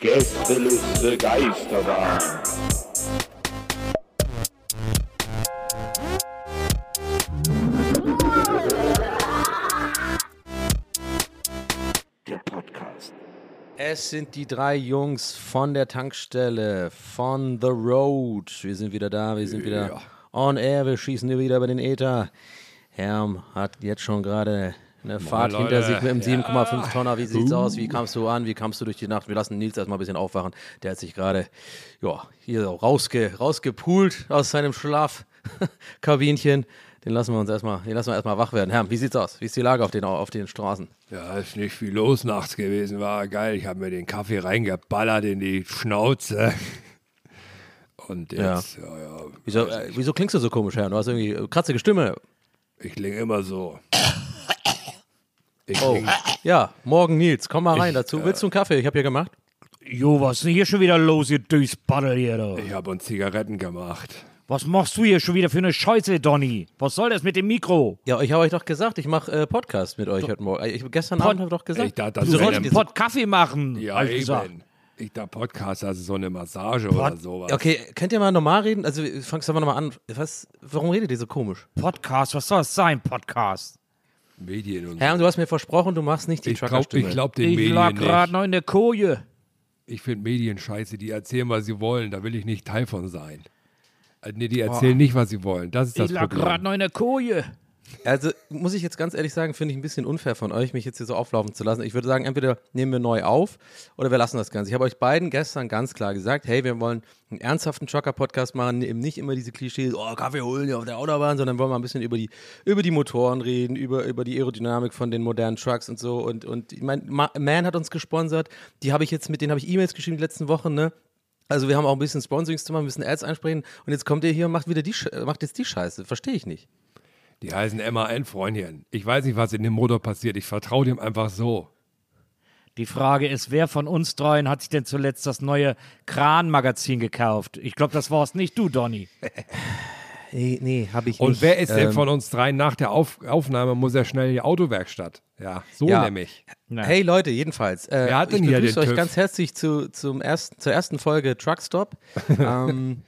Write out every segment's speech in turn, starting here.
Gästeliste Geisterbahn. Der Podcast. Es sind die drei Jungs von der Tankstelle, von The Road. Wir sind wieder da, wir sind wieder on air, wir schießen hier wieder über den Äther. Herm hat jetzt schon gerade eine Fahrt Leute. hinter sich mit dem 7,5 Tonner. Wie sieht's aus? Wie kamst du an? Wie kamst du durch die Nacht? Wir lassen Nils erstmal ein bisschen aufwachen. Der hat sich gerade ja, hier so rausge, rausgepult aus seinem Schlafkabinchen. Den lassen wir uns erstmal, den lassen wir erstmal wach werden. Herm, wie sieht's aus? Wie ist die Lage auf den, auf den Straßen? Ja, ist nicht viel los nachts gewesen, war geil. Ich habe mir den Kaffee reingeballert in die Schnauze. Und jetzt, ja, ja, Wieso, äh, wieso klingst du so komisch, Herm? Du hast irgendwie kratzige Stimme. ich klinge immer so. Ich Oh, ja, morgen Nils, komm mal rein Ich, dazu. Willst du einen Kaffee? Ich habe hier gemacht. Jo, was ist denn hier schon wieder los, ihr Durchspaddel hier, da? ich habe uns Zigaretten gemacht. Was machst du hier schon wieder für eine Scheiße, Donny? Was soll das mit dem Mikro? Ja, ich habe euch doch gesagt, ich mache äh, Podcast mit euch heute Morgen. Ich, gestern Pod- Abend habe ich doch gesagt. Ich dachte, das Du sollst ein einen Pott Kaffee machen. Ja, hab ich gesagt. eben. Ich dachte, Podcast, also so eine Massage oder sowas. okay, könnt ihr mal normal reden? Also, fangst du mal nochmal an. Was, warum redet ihr so komisch? Podcast, was soll das sein, Podcast? Medien und Herr, du hast mir versprochen, du machst nicht die Ich glaube ich glaub den Ich Medien lag gerade noch in der Koje. Ich finde Medien scheiße, die erzählen, was sie wollen. Da will ich nicht Teil von sein. Äh, Nee, die erzählen nicht, was sie wollen. Das ist das Ich lag Problem. gerade noch in der Koje. Also, muss ich jetzt ganz ehrlich sagen, finde ich ein bisschen unfair von euch, mich jetzt hier so auflaufen zu lassen. Ich würde sagen, entweder nehmen wir neu auf oder wir lassen das Ganze. Ich habe euch beiden gestern ganz klar gesagt, hey, wir wollen einen ernsthaften Trucker-Podcast machen, eben nicht immer diese Klischees, oh, Kaffee holen hier auf der Autobahn, sondern wollen wir ein bisschen über die, über die Motoren reden, über, über die Aerodynamik von den modernen Trucks und so. Und, und ich meine, Ma- Man hat uns gesponsert, die habe ich jetzt, mit denen habe ich E-Mails geschrieben die letzten Wochen, ne? Also wir haben auch ein bisschen Sponsorings zu machen, ein bisschen Ads einsprechen und jetzt kommt ihr hier und macht wieder die, macht jetzt die Scheiße. Verstehe ich nicht. Die heißen MAN, Freundchen. Ich weiß nicht, was in dem Motor passiert. Ich vertraue dem einfach so. Die Frage ist, wer von uns dreien hat sich denn zuletzt das neue Kran-Magazin gekauft? Ich glaube, das war's nicht du, Donny. Nee, nee, habe ich Und nicht. wer ist denn Ähm, von uns dreien nach der Auf Aufnahme, muss er schnell in die Autowerkstatt? Ja, so Ja. nämlich. Na, Hey Leute, jedenfalls. Äh, Wer hat ich denn hier begrüße euch TÜV? ganz herzlich zu, zum ersten, zur ersten Folge Truckstop. ähm,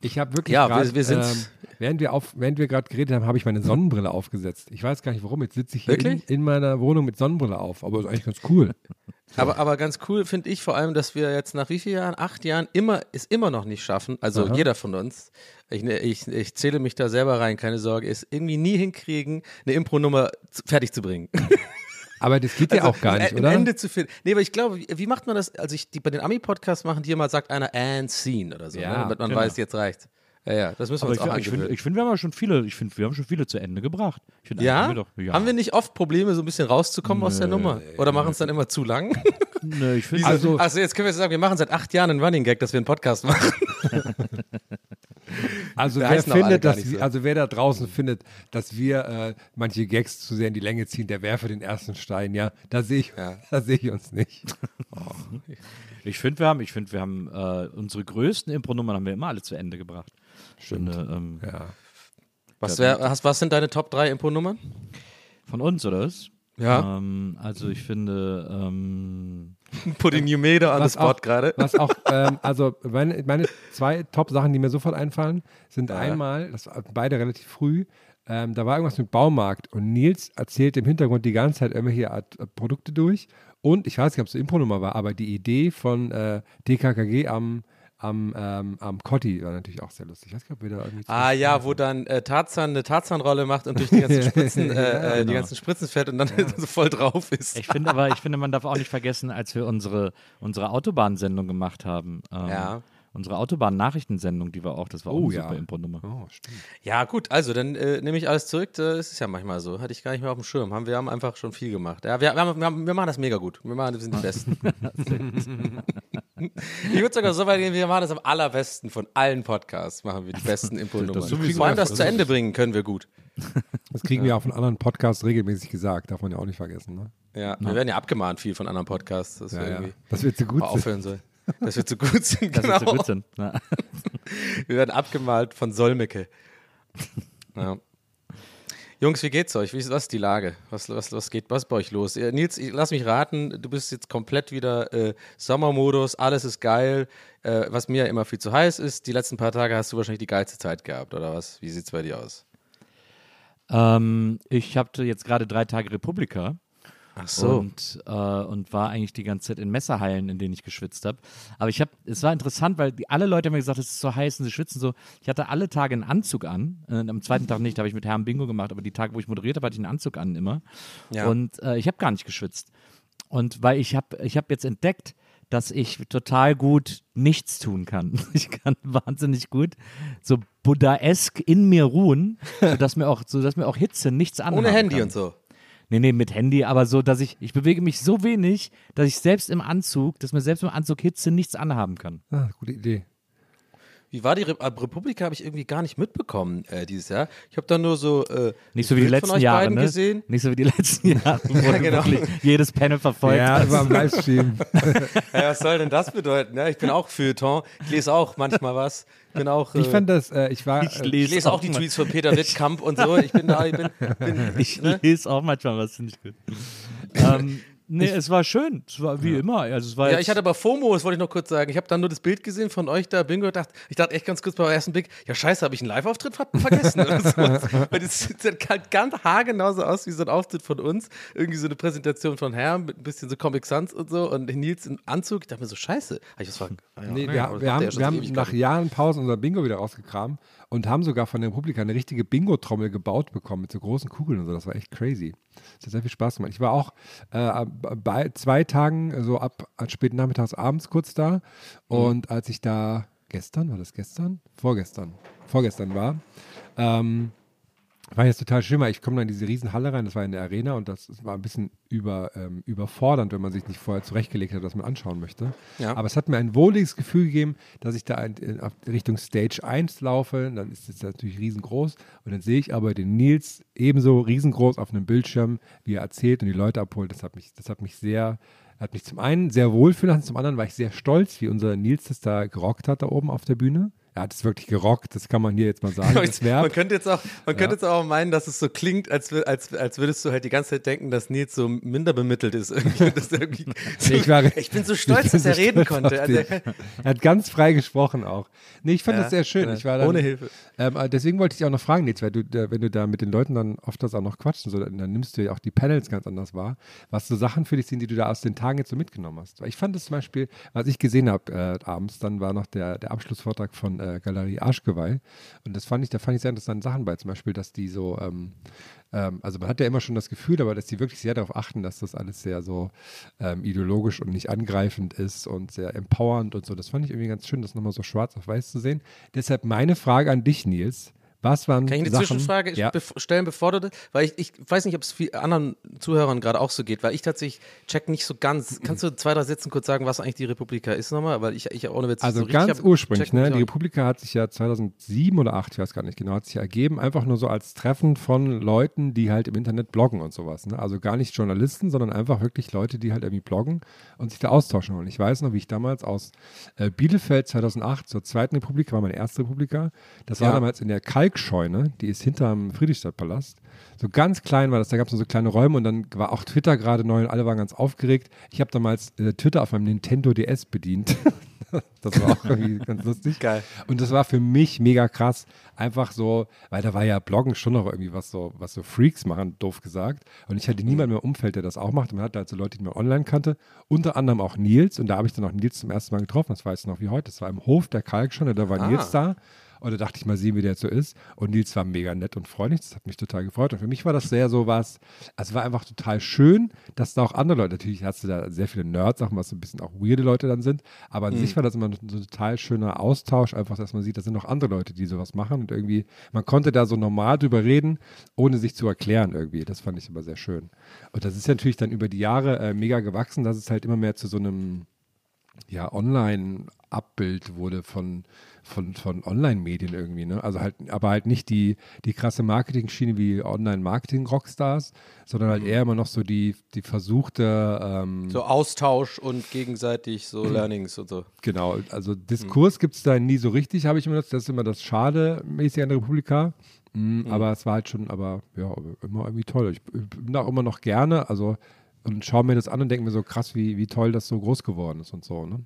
Ich habe wirklich Ja, grad, wir- wir sind- ähm, während wir, auf, während wir gerade geredet haben, habe ich meine Sonnenbrille aufgesetzt. Ich weiß gar nicht warum. Jetzt sitze ich hier in, in meiner Wohnung mit Sonnenbrille auf. Aber ist eigentlich ganz cool. aber, aber ganz cool finde ich vor allem, dass wir jetzt nach wie vielen Jahren? Acht Jahren immer, es immer noch nicht schaffen, also Aha. jeder von uns, ich, ne, ich, ich zähle mich da selber rein, keine Sorge, es irgendwie nie hinkriegen, eine Impro-Nummer fertig zu bringen. Aber das geht ja auch gar nicht, ein oder? Ende zu finden. Nee, aber ich glaube, wie, macht man das? Also ich, die, bei den Ami-Podcasts machen die immer, sagt einer and scene oder so, Ja, ne? damit man genau. weiß, jetzt reicht. Ja, ja, das müssen wir aber uns ich, auch ich finde, find, wir haben schon viele, ich finde, wir haben schon viele zu Ende gebracht. Find, Ja? Haben wir, doch, ja. Haben wir nicht oft Probleme, so ein bisschen rauszukommen aus der Nummer? Oder machen es dann immer zu lang? Nee, ich finde, Also- Also jetzt können wir sagen, wir machen seit acht Jahren einen Running Gag, dass wir einen Podcast machen. Also Wir wer findet, dass so. also wer da draußen findet, dass wir äh, manche Gags zu sehr in die Länge ziehen, der werfe den ersten Stein, ja. Da sehe ich, Ja. da sehe ich uns nicht. ich finde, wir haben, ich finde, wir haben äh, unsere größten Impro-Nummern haben wir immer alle zu Ende gebracht. Stimmt. Ähm, Ja. Was, wär, hast, was sind deine Top 3 Impo-Nummern? Von uns, oder was? Ja. Ähm, also ich finde, ähm, Putting you made on the spot gerade. was auch ähm, also meine, meine zwei Top-Sachen, die mir sofort einfallen, sind einmal, das war beide relativ früh, Ähm, da war irgendwas mit Baumarkt und Nils erzählt im Hintergrund die ganze Zeit irgendwelche Art, äh, Produkte durch. Und ich weiß nicht, ob es eine Impro-Nummer war, aber die Idee von äh, DKKG am, am, ähm, am Cotti war natürlich auch sehr lustig. Ich weiß nicht, ob wir da irgendwie Ah ja, wo dann äh, Tarzan eine Tarzanrolle macht und durch die ganzen Spritzen, äh, äh, die genau. ganzen Spritzen fährt und dann so voll drauf ist. Ich finde aber, ich finde, man darf auch nicht vergessen, als wir unsere, unsere Autobahnsendung gemacht haben. Ähm, Ja. Unsere Autobahn-Nachrichtensendung, die war auch, das war auch Oh, eine ja. super Impro-Nummer. Oh. Ja, gut, also dann äh, nehme ich alles zurück. Das ist ja manchmal so. Hatte ich gar nicht mehr auf dem Schirm. Haben, wir haben einfach schon viel gemacht. Ja, wir, wir, haben, wir, haben, wir machen das mega gut. Wir, machen, wir sind die Besten. ich würde sogar so weit gehen, wir machen das am allerbesten von allen Podcasts. Machen wir die besten Impro-Nummern. Vor allem das zu Ende bringen können wir gut. Das kriegen wir auch von anderen Podcasts regelmäßig gesagt, darf man ja auch nicht vergessen. Ne? Ja, wir werden ja abgemahnt viel von anderen Podcasts, dass Ja, wir ja. irgendwie Das wird so gut aufhören sollen. Dass wir zu gut sind, Dass genau. wir so gut sind. Ja. Wir werden abgemalt von Solmecke. Ja. Jungs, wie geht's euch? Wie ist, was ist die Lage? Was, was, was geht, was bei euch los? Nils, ich, lass mich raten, du bist jetzt komplett wieder äh, Sommermodus, alles ist geil. Äh, was mir ja immer viel zu heiß ist, die letzten paar Tage hast du wahrscheinlich die geilste Zeit gehabt, oder was? Wie sieht's bei dir aus? Ähm, ich hatte jetzt gerade drei Tage Republika. Ach Und, äh, und war eigentlich die ganze Zeit in Messerhallen, in denen ich geschwitzt habe. Aber ich habe, es war interessant, weil die, alle Leute haben mir gesagt, es ist so heiß und sie schwitzen so. Ich hatte alle Tage einen Anzug an. Äh, am zweiten Tag nicht, da habe ich mit Herrn Bingo gemacht, aber die Tage, wo ich moderiert habe, hatte ich einen Anzug an immer. Ja. Und äh, ich habe gar nicht geschwitzt. Und weil ich habe ich hab jetzt entdeckt, dass ich total gut nichts tun kann. Ich kann wahnsinnig gut so Buddha-esk in mir ruhen, sodass mir auch, sodass mir auch Hitze nichts anhaben Ohne Handy kann. und so. Nee, nee, mit Handy, aber so, dass ich, ich bewege mich so wenig, dass ich selbst im Anzug, dass mir selbst im Anzug Hitze nichts anhaben kann. Ah, gute Idee. Wie war die Re äh, Republika? Habe ich irgendwie gar nicht mitbekommen äh, dieses Jahr. Ich habe da nur so äh, Nicht so wie die letzten euch Jahre, beiden ne? gesehen. Nicht so wie die letzten Jahre, wo du genau. wirklich jedes Panel verfolgt Ja, war am Livestream. Ja, was soll denn das bedeuten? Ja, ich bin auch Feuilleton. Ich lese auch manchmal was. Bin auch, äh, Ich fand das, äh, ich war, Ich äh, ich lese auch die mal- Tweets von Peter Wittkamp und so. Ich bin da, ich bin, bin Ich ne? lese auch manchmal was, finde ich gut. ähm, nee, es war schön. Es war wie immer. Also es war Ja, ich hatte aber FOMO, das wollte ich noch kurz sagen. Ich habe dann nur das Bild gesehen von euch da, Bingo, und dachte, ich dachte echt ganz kurz beim ersten Blick, ja scheiße, habe ich einen Live-Auftritt ver vergessen oder so. Weil das sieht halt ganz haargenau so aus wie so ein Auftritt von uns. Irgendwie so eine Präsentation von Herrn mit ein bisschen so Comic Sans und so und Nils im Anzug. Ich dachte mir so, scheiße. Hab ich was ver ah, ja, Nee, naja, wir, wir haben, ja wir haben nach Jahren Pause unser Bingo wieder rausgekramt und haben sogar von der Republika eine richtige Bingo-Trommel gebaut bekommen mit so großen Kugeln und so. Das war echt crazy. Das hat sehr viel Spaß gemacht. Ich war auch äh, bei zwei Tagen, so ab späten Nachmittags, abends kurz da. Und als ich da gestern, war das gestern? Vorgestern. Vorgestern war, ähm, war jetzt total schön, weil ich komme dann in diese Riesenhalle rein, das war in der Arena und das war ein bisschen über, ähm, überfordernd, wenn man sich nicht vorher zurechtgelegt hat, was man anschauen möchte. Ja. Aber es hat mir ein wohliges Gefühl gegeben, dass ich da in, in, Richtung Stage 1 laufe, dann ist es natürlich riesengroß und dann sehe ich aber den Nils ebenso riesengroß auf einem Bildschirm, wie er erzählt und die Leute abholt. Das hat mich, das hat mich sehr, hat mich zum einen sehr wohlfühlen lassen, zum anderen war ich sehr stolz, wie unser Nils das da gerockt hat da oben auf der Bühne. Er hat es wirklich gerockt, das kann man hier jetzt mal sagen. als Verb. man könnte jetzt auch, man könnte jetzt auch meinen, dass es so klingt, als, als, als würdest du halt die ganze Zeit denken, dass Nils so minder bemittelt ist. Irgendwie, er Nee, ich war- ich bin so stolz, bin dass er so reden stolz konnte. Also, er Er hat ganz frei gesprochen auch. Nee, ich fand Ja, das sehr schön. ja. Ich war dann, Ohne Hilfe. Ähm, äh, deswegen wollte ich dich auch noch fragen, Nils, weil du, wenn du da mit den Leuten dann oft das auch noch quatschen, so, dann, dann nimmst du ja auch die Panels ganz anders wahr. Was so Sachen für dich sind, die du da aus den Tagen jetzt so mitgenommen hast. Weil ich fand es zum Beispiel, was ich gesehen habe äh, abends, dann war noch der, der Abschlussvortrag von äh, Galerie Arschgeweih. Und das fand ich, da fand ich sehr interessante Sachen bei, zum Beispiel, dass die so, ähm, ähm, also man hat ja immer schon das Gefühl, aber dass die wirklich sehr darauf achten, dass das alles sehr so ähm, ideologisch und nicht angreifend ist und sehr empowernd und so. Das fand ich irgendwie ganz schön, das nochmal so schwarz auf weiß zu sehen. Deshalb meine Frage an dich, Nils. Was waren Kann ich eine Sachen, Zwischenfrage Ja. stellen, bevor du das, weil ich, ich weiß nicht, ob es anderen Zuhörern gerade auch so geht, weil ich tatsächlich check nicht so ganz. Kannst du zwei, drei Sätzen kurz sagen, was eigentlich die Republika ist nochmal? Weil ich, ich ohne Witz Also so ganz hab- ursprünglich, ne? Die. Republika hat sich ja 2007 oder 2008, ich weiß gar nicht genau, hat sich ergeben, einfach nur so als Treffen von Leuten, die halt im Internet bloggen und sowas. Ne? Also gar nicht Journalisten, sondern einfach wirklich Leute, die halt irgendwie bloggen und sich da austauschen wollen. Ich weiß noch, wie ich damals aus äh, Bielefeld 2008 zur Zweiten Republika, war meine erste Republika, das war Ja. damals in der Kalkscheune, die ist hinterm Friedrichstadtpalast. So ganz klein war das, da gab es so kleine Räume und dann war auch Twitter gerade neu und alle waren ganz aufgeregt. Ich habe damals äh, Twitter auf meinem Nintendo DS bedient. das war auch irgendwie ganz lustig. Geil. Und das war für mich mega krass. Einfach so, weil da war ja Bloggen schon noch irgendwie was so, was so Freaks machen, doof gesagt. Und ich hatte niemanden mehr im Umfeld, der das auch macht. Und man hatte halt so Leute, die man online kannte. Unter anderem auch Nils. Und da habe ich dann auch Nils zum ersten Mal getroffen. Das weiß ich noch wie heute. Das war im Hof der Kalk schon. Und da war Ah. Nils da. Und da dachte ich mal sehen, wie der jetzt so ist. Und Nils war mega nett und freundlich. Das hat mich total gefreut. Und für mich war das sehr so was, also es war einfach total schön, dass da auch andere Leute, natürlich hast du da sehr viele Nerds, Sachen, was so ein bisschen auch weirde Leute dann sind. Aber an sich war das immer so ein total schöner Austausch, einfach, dass man sieht, das sind noch andere Leute, die sowas machen. Und irgendwie, man konnte da so normal drüber reden, ohne sich zu erklären irgendwie. Das fand ich immer sehr schön. Und das ist ja natürlich dann über die Jahre äh, mega gewachsen, dass es halt immer mehr zu so einem ja, Online-Abbild wurde von, von, von Online-Medien irgendwie, ne? Also halt, aber halt nicht die, die krasse Marketing-Schiene wie Online-Marketing-Rockstars, sondern halt eher immer noch so die, die versuchte, ähm, So Austausch und gegenseitig so Learnings und so. genau, also Diskurs gibt es da nie so richtig, habe ich immer das, das ist immer das Schade mäßig an der Republika. Mhm, Aber es war halt schon, aber ja, immer irgendwie toll. Ich bin auch immer noch gerne, also und schaue mir das an und denke mir so krass, wie, wie toll das so groß geworden ist und so, ne?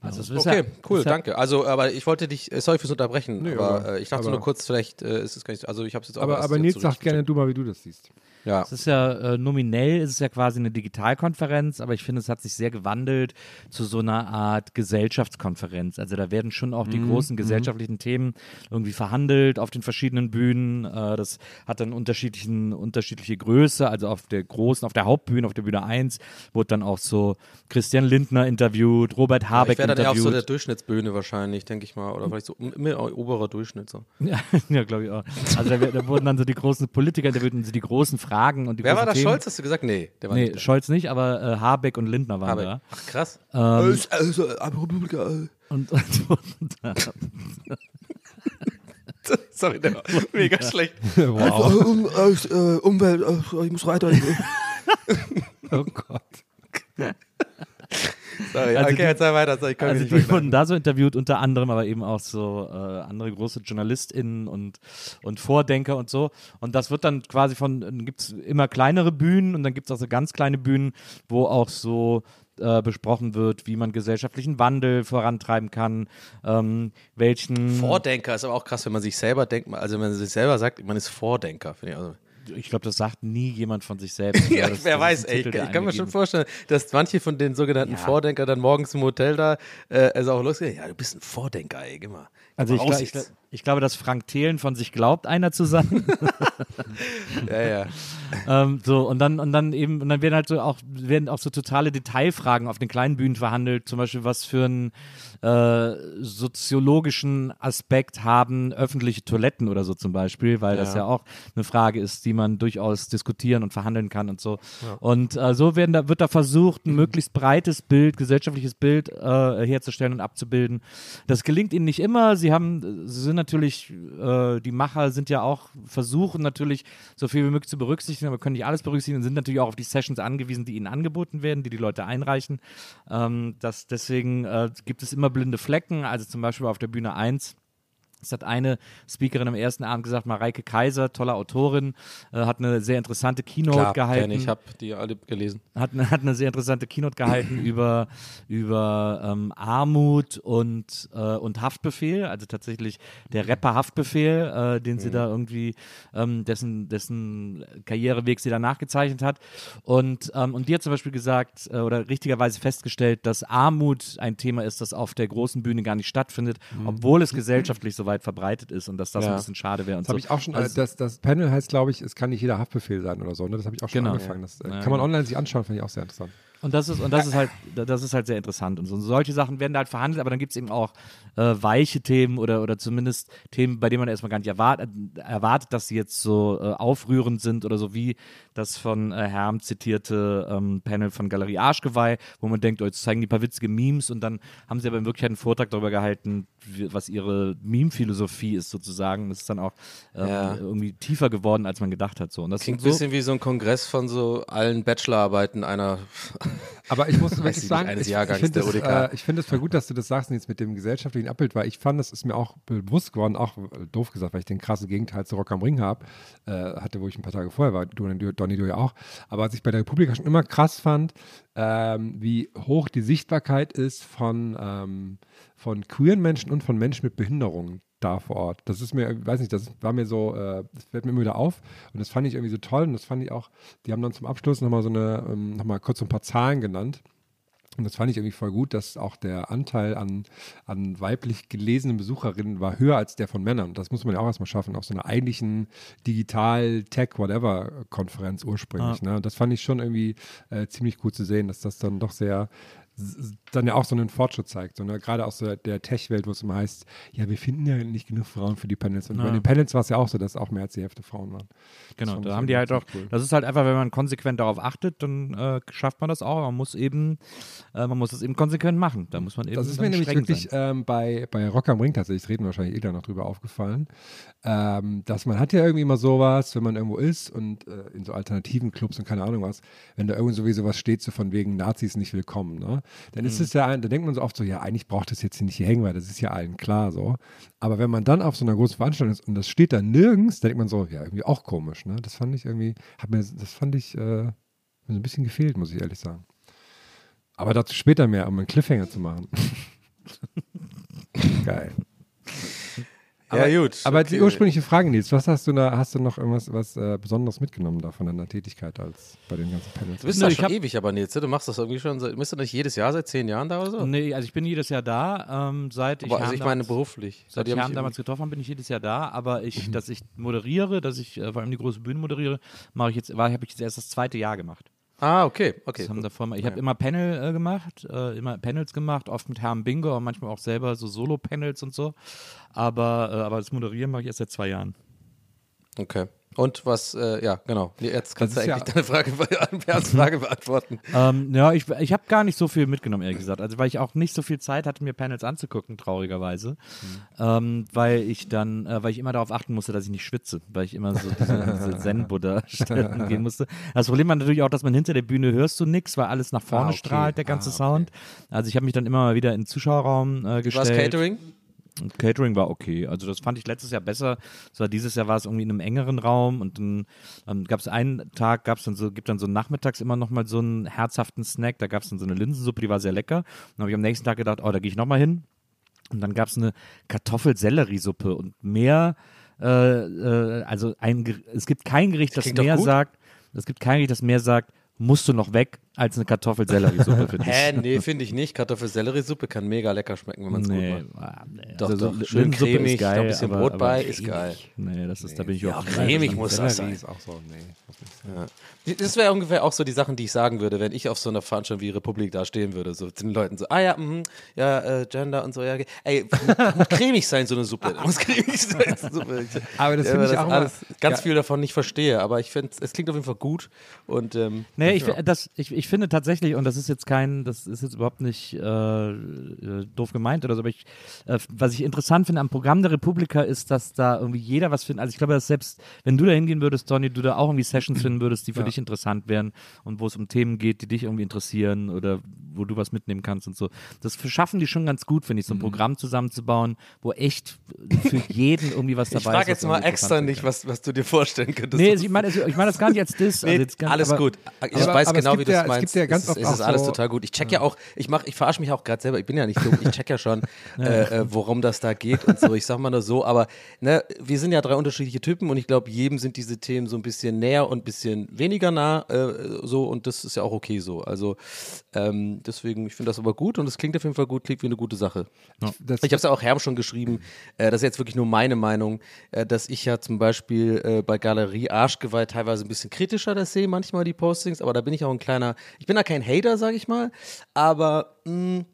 Also Okay, ja, cool, ist ja, danke. Also, aber ich wollte dich, äh, sorry fürs Unterbrechen, Nee, aber, aber- äh, ich dachte aber- nur kurz, vielleicht äh, ist es gar nicht, also ich habe es jetzt auch Aber, aber jetzt Nils richtig gerne du mal, wie du das siehst. Ja. Es ist ja äh, nominell, ist es ja quasi eine Digitalkonferenz, aber ich finde, es hat sich sehr gewandelt zu so einer Art Gesellschaftskonferenz. Also da werden schon auch die Mhm, großen gesellschaftlichen Themen irgendwie verhandelt auf den verschiedenen Bühnen. Äh, das hat dann unterschiedlichen, unterschiedliche Größe. Also auf der großen, auf der Hauptbühne, auf der Bühne 1, wurde dann auch so Christian Lindner interviewt, Robert Habeck Ich wäre dann eher auf so der interviewt. Durchschnittsbühne wahrscheinlich, denke ich mal. Oder vielleicht so immer oberer Durchschnitt. So. ja, ja glaube ich auch. Also da, da wurden dann so die großen Politiker, da wurden so die großen Fragen und die Wer war da? Themen. Scholz, hast du gesagt? Nee, der war Nee, nicht da. Scholz nicht, aber äh, Habeck und Lindner waren Habeck. da. Ach, krass. Ähm, also, Republika. und, und, und Sorry, der war mega schlecht. wow. Um, äh, Umwelt, ich muss weiter. Oh Gott. Sorry, Also okay, die- jetzt sei weiter. Sorry, ich also die wurden da so interviewt, unter anderem aber eben auch so äh, andere große JournalistInnen und, und Vordenker und so. Und das wird dann quasi von, dann gibt es immer kleinere Bühnen und dann gibt es auch so ganz kleine Bühnen, wo auch so äh, besprochen wird, wie man gesellschaftlichen Wandel vorantreiben kann, ähm, welchen Vordenker ist aber auch krass, wenn man sich selber denkt, also wenn man sich selber sagt, man ist Vordenker, finde ich. Also, ich glaube, das sagt nie jemand von sich selbst. ja, das, wer das weiß, ey, ich, ich kann mir schon vorstellen, dass manche von den sogenannten Ja. Vordenker dann morgens im Hotel da äh, also auch losgehen. Ja, du bist ein Vordenker, ey, geh mal. Also ich, glaub, ich, ich glaube, dass Frank Thelen von sich glaubt, einer zu sein. ja, ja. ähm, so und dann und dann eben und dann werden halt so auch werden auch so totale Detailfragen auf den kleinen Bühnen verhandelt. Zum Beispiel was für einen äh, soziologischen Aspekt haben öffentliche Toiletten oder so zum Beispiel, weil das Ja. ja auch eine Frage ist, die man durchaus diskutieren und verhandeln kann und so. Und äh, so werden da wird da versucht, ein möglichst breites Bild, gesellschaftliches Bild äh, herzustellen und abzubilden. Das gelingt ihnen nicht immer. Sie haben, sie sind natürlich, äh, die Macher sind ja auch, versuchen natürlich so viel wie möglich zu berücksichtigen, aber können nicht alles berücksichtigen und sind natürlich auch auf die Sessions angewiesen, die ihnen angeboten werden, die die Leute einreichen. Ähm, das, deswegen äh, gibt es immer blinde Flecken, also zum Beispiel auf der Bühne 1 es hat eine Speakerin am ersten Abend gesagt, Mareike Kaiser, tolle Autorin, äh, hat eine sehr interessante Keynote Klar, gehalten ich, habe die alle gelesen. hat, eine- hat eine sehr interessante Keynote gehalten über, über ähm, Armut und, äh, und Haftbefehl, also tatsächlich der Rapper Haftbefehl, äh, den sie da irgendwie, ähm, dessen, dessen Karriereweg sie da nachgezeichnet hat. Und, ähm, und die hat zum Beispiel gesagt äh, oder richtigerweise festgestellt, dass Armut ein Thema ist, das auf der großen Bühne gar nicht stattfindet, obwohl es gesellschaftlich so weit verbreitet ist und dass das Ja. ein bisschen schade wäre. Das habe so. ich auch schon, Also- äh, das, das Panel heißt, glaube ich, es kann nicht jeder Haftbefehl sein oder so. Ne? Das habe ich auch schon Genau. angefangen. Das äh, kann man genau. online sich anschauen, finde ich auch sehr interessant. Und das ist, und das ist halt, das ist halt sehr interessant. Und so, solche Sachen werden da halt verhandelt, aber dann gibt es eben auch äh, weiche Themen oder, oder zumindest Themen, bei denen man erstmal gar nicht erwartet, erwartet, dass sie jetzt so äh, aufrührend sind oder so wie das von äh, Herm zitierte ähm, Panel von Galerie Arschgeweih, wo man denkt, oh, jetzt zeigen die paar witzige Memes und dann haben sie aber in Wirklichkeit einen Vortrag darüber gehalten, wie, was ihre Lebensphilosophie ist sozusagen. Das ist dann auch ähm, Ja. irgendwie tiefer geworden, als man gedacht hat. So. Und das Klingt ein so, bisschen wie so ein Kongress von so allen Bachelorarbeiten einer. Aber ich muss wirklich ich sagen, ich, ich Jahrgangs finde es äh, ich finde es voll gut, dass du das sagst jetzt mit dem gesellschaftlichen Abbild, weil ich fand, das ist mir auch bewusst geworden, auch äh, doof gesagt, weil ich den krassen Gegenteil zu Rock am Ring habe, äh, hatte, wo ich ein paar Tage vorher war, du, du, Donny, du ja auch. Aber was ich bei der Republika schon immer krass fand, ähm, wie hoch die Sichtbarkeit ist von, ähm, von queeren Menschen und von Menschen mit Behinderungen da vor Ort. Das ist mir, weiß nicht, das war mir so, äh, das fällt mir immer wieder auf und das fand ich irgendwie so toll und das fand ich auch, die haben dann zum Abschluss nochmal so eine, ähm, nochmal kurz so ein paar Zahlen genannt. Und das fand ich irgendwie voll gut, dass auch der Anteil an, an weiblich gelesenen Besucherinnen war höher als der von Männern. Das muss man ja auch erstmal schaffen, auf so einer eigentlichen Digital-Tech-Whatever-Konferenz ursprünglich. Ne? Und das fand ich schon irgendwie äh, ziemlich gut zu sehen, dass das dann doch sehr dann ja auch so einen Fortschritt zeigt. So, ne? Gerade aus so der Tech-Welt, wo es immer heißt, ja, wir finden ja nicht genug Frauen für die Panels. Und bei den Panels war es ja auch so, dass auch mehr als die Hälfte Frauen waren. Das Genau, da haben die halt auch, cool. das ist halt einfach, wenn man konsequent darauf achtet, dann äh, schafft man das auch. Man muss eben, äh, man muss das eben konsequent machen. Da muss man eben Das ist mir nämlich wirklich ähm, bei, bei Rock am Ring tatsächlich, reden wahrscheinlich eh da noch drüber aufgefallen, ähm, dass man hat ja irgendwie immer sowas, wenn man irgendwo ist und äh, in so alternativen Clubs und keine Ahnung was, wenn da irgendwie sowieso was steht, so von wegen Nazis nicht willkommen, ne? Dann ist es ja, ein- da denkt man so oft so, ja, eigentlich braucht das jetzt hier nicht hier hängen, weil das ist ja allen klar so. Aber wenn man dann auf so einer großen Veranstaltung ist und das steht da nirgends, dann denkt man so, ja, irgendwie auch komisch, ne? Das fand ich irgendwie, hat mir, das fand ich, äh, mir so ein bisschen gefehlt, muss ich ehrlich sagen. Aber dazu später mehr, um einen Cliffhanger zu machen. Geil. Aber, ja, gut. aber okay. die ursprüngliche Frage, Nils, was hast du da, hast du noch irgendwas was äh, Besonderes mitgenommen da von deiner Tätigkeit als bei den ganzen Panels? Du bist da ich schon ewig, aber Nils, du machst das irgendwie schon, seit- bist du nicht jedes Jahr seit zehn Jahren da oder so? Nee, also ich bin jedes Jahr da, ähm, seit ich aber, also Herrn ich meine damals- beruflich. Seit die ich Herrn damals getroffen habe, bin ich jedes Jahr da, aber ich, dass ich moderiere, dass ich äh, vor allem die große Bühne moderiere, mache ich jetzt, war, habe ich jetzt erst das zweite Jahr gemacht. Ah, okay, okay. Das haben davor mal, ich habe immer Panel äh, gemacht, äh, immer Panels gemacht, oft mit Herrn Bingo, aber manchmal auch selber so Solo-Panels und so. Aber, äh, aber das Moderieren mache ich erst seit zwei Jahren. Okay. Und was, äh, ja, genau. Jetzt kannst du ist ja- eigentlich deine Frage, Frage beantworten. Ähm, ja, ich, ich habe gar nicht so viel mitgenommen, ehrlich gesagt. Also, weil ich auch nicht so viel Zeit hatte, mir Panels anzugucken, traurigerweise. Ähm, weil ich dann, äh, weil ich immer darauf achten musste, dass ich nicht schwitze, weil ich immer so diese, diese Zen-Buddha-Stellen gehen musste. Das Problem war natürlich auch, dass man hinter der Bühne hörst du nichts, weil alles nach vorne Ah, okay. strahlt, der ganze Ah, okay. Sound. Also ich habe mich dann immer mal wieder in den Zuschauerraum äh, gestellt. Was Catering? Und Catering war okay. Also das fand ich letztes Jahr besser. So dieses Jahr war es irgendwie in einem engeren Raum und dann ähm, gab es einen Tag, gab es dann so, gibt dann so nachmittags immer noch mal so einen herzhaften Snack. Da gab es dann so eine Linsensuppe, die war sehr lecker. Und dann habe ich am nächsten Tag gedacht, oh, da gehe ich noch mal hin. Und dann gab es eine Kartoffel-Selleriesuppe und mehr, äh, äh, also ein, es gibt kein Gericht, das doch mehr sagt, es gibt kein Gericht, das mehr sagt, musst du noch weg, als eine Kartoffel-Selleriesuppe für dich. Hä, nee, finde ich nicht. Kartoffel-Sellerie-Suppe kann mega lecker schmecken, wenn man es Nee, gut macht. ah, nee. Doch, also, doch, so schön cremig, geil, da ein bisschen aber, Brot aber bei, ist geil. Nee, das ist, da bin ich Ja, auch cremig muss das sein. ist auch so, nee. sein. Das wäre ungefähr auch so die Sachen, die ich sagen würde, wenn ich auf so einer Veranstaltung wie Republik da stehen würde. So den Leuten so, ah ja, mhm, ja, äh, Gender und so, ja, ey, muss cremig sein, so eine Suppe. Muss cremig sein, so eine Suppe. Aber das Ja, finde ich auch alles, ganz Ja. viel davon nicht verstehe, aber ich finde, es klingt auf jeden Fall gut und ähm, Nee, ich, fi- das, ich, ich finde tatsächlich, und das ist jetzt kein, das ist jetzt überhaupt nicht äh, äh, doof gemeint oder so, aber ich, äh, was ich interessant finde am Programm der Republika ist, dass da irgendwie jeder was findet. Also ich glaube, dass selbst wenn du da hingehen würdest, Donny, du da auch irgendwie Sessions finden würdest, die für dich interessant wären und wo es um Themen geht, die dich irgendwie interessieren oder wo du was mitnehmen kannst und so. Das schaffen die schon ganz gut, finde ich, so ein Programm zusammenzubauen, wo echt für jeden irgendwie was dabei ich ist. frage was jetzt mal extra nicht, was, was du dir vorstellen könntest. Nee, ich meine ich meine das gar nicht als Diss. Nee, also jetzt ganz, alles aber, gut. Ich aber- weiß aber es genau, wie du ja- es es meinst. gibt ja ganz es, oft ist- es ist alles so- total gut. Ich check ja auch, ich mach, ich verarsche mich auch gerade selber. Ich bin ja nicht dumm. Ich check ja schon, äh, äh, worum das da geht und so. Ich sag mal nur so, aber ne, wir sind ja drei unterschiedliche Typen und ich glaube, jedem sind diese Themen so ein bisschen näher und ein bisschen weniger nah, äh, so und das ist ja auch okay so. Also ähm, deswegen, ich finde das aber gut und es klingt auf jeden Fall gut, klingt wie eine gute Sache. Das, Ich habe es ja auch Herm schon geschrieben, äh, das ist jetzt wirklich nur meine Meinung, äh, dass ich ja zum Beispiel äh, bei Galerie Arschgeweih teilweise ein bisschen kritischer das sehe, manchmal die Postings, aber da bin ich auch ein kleiner, ich bin da kein Hater, sage ich mal, aber mh,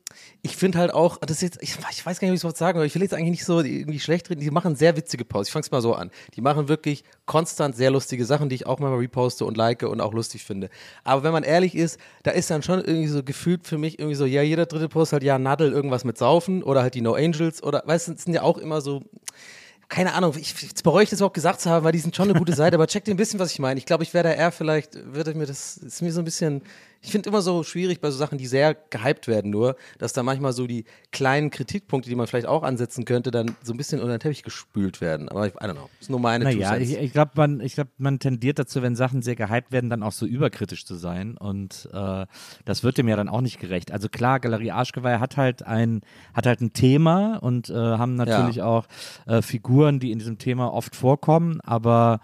ich finde halt auch, das jetzt, ich, ich weiß gar nicht, wie ich es sagen, aber ich will jetzt eigentlich nicht so irgendwie schlecht reden. Die machen sehr witzige Posts. Ich fange es mal so an. Die machen wirklich konstant sehr lustige Sachen, die ich auch manchmal reposte und like und auch lustig finde. Aber wenn man ehrlich ist, da ist dann schon irgendwie so gefühlt für mich irgendwie so, ja, jeder dritte Post halt, ja, Nadel irgendwas mit Saufen oder halt die No Angels oder, weißt du, sind ja auch immer so, keine Ahnung, ich, jetzt bereue ich das überhaupt gesagt zu haben, weil die sind schon eine gute Seite, aber checkt ein bisschen, was ich meine. Ich glaube, ich wäre da eher vielleicht, würde mir das, ist mir so ein bisschen, ich finde immer so schwierig bei so Sachen, die sehr gehypt werden nur, dass da manchmal so die kleinen Kritikpunkte, die man vielleicht auch ansetzen könnte, dann so ein bisschen unter den Teppich gespült werden. Aber ich, I don't know, ist nur meine Naja, ich, ich glaube, man, ich glaub, man tendiert dazu, wenn Sachen sehr gehypt werden, dann auch so überkritisch zu sein. Und äh, das wird dem ja dann auch nicht gerecht. Also klar, Galerie Arschgeweih hat halt ein, hat halt ein Thema und äh, haben natürlich auch äh, Figuren, die in diesem Thema oft vorkommen, aber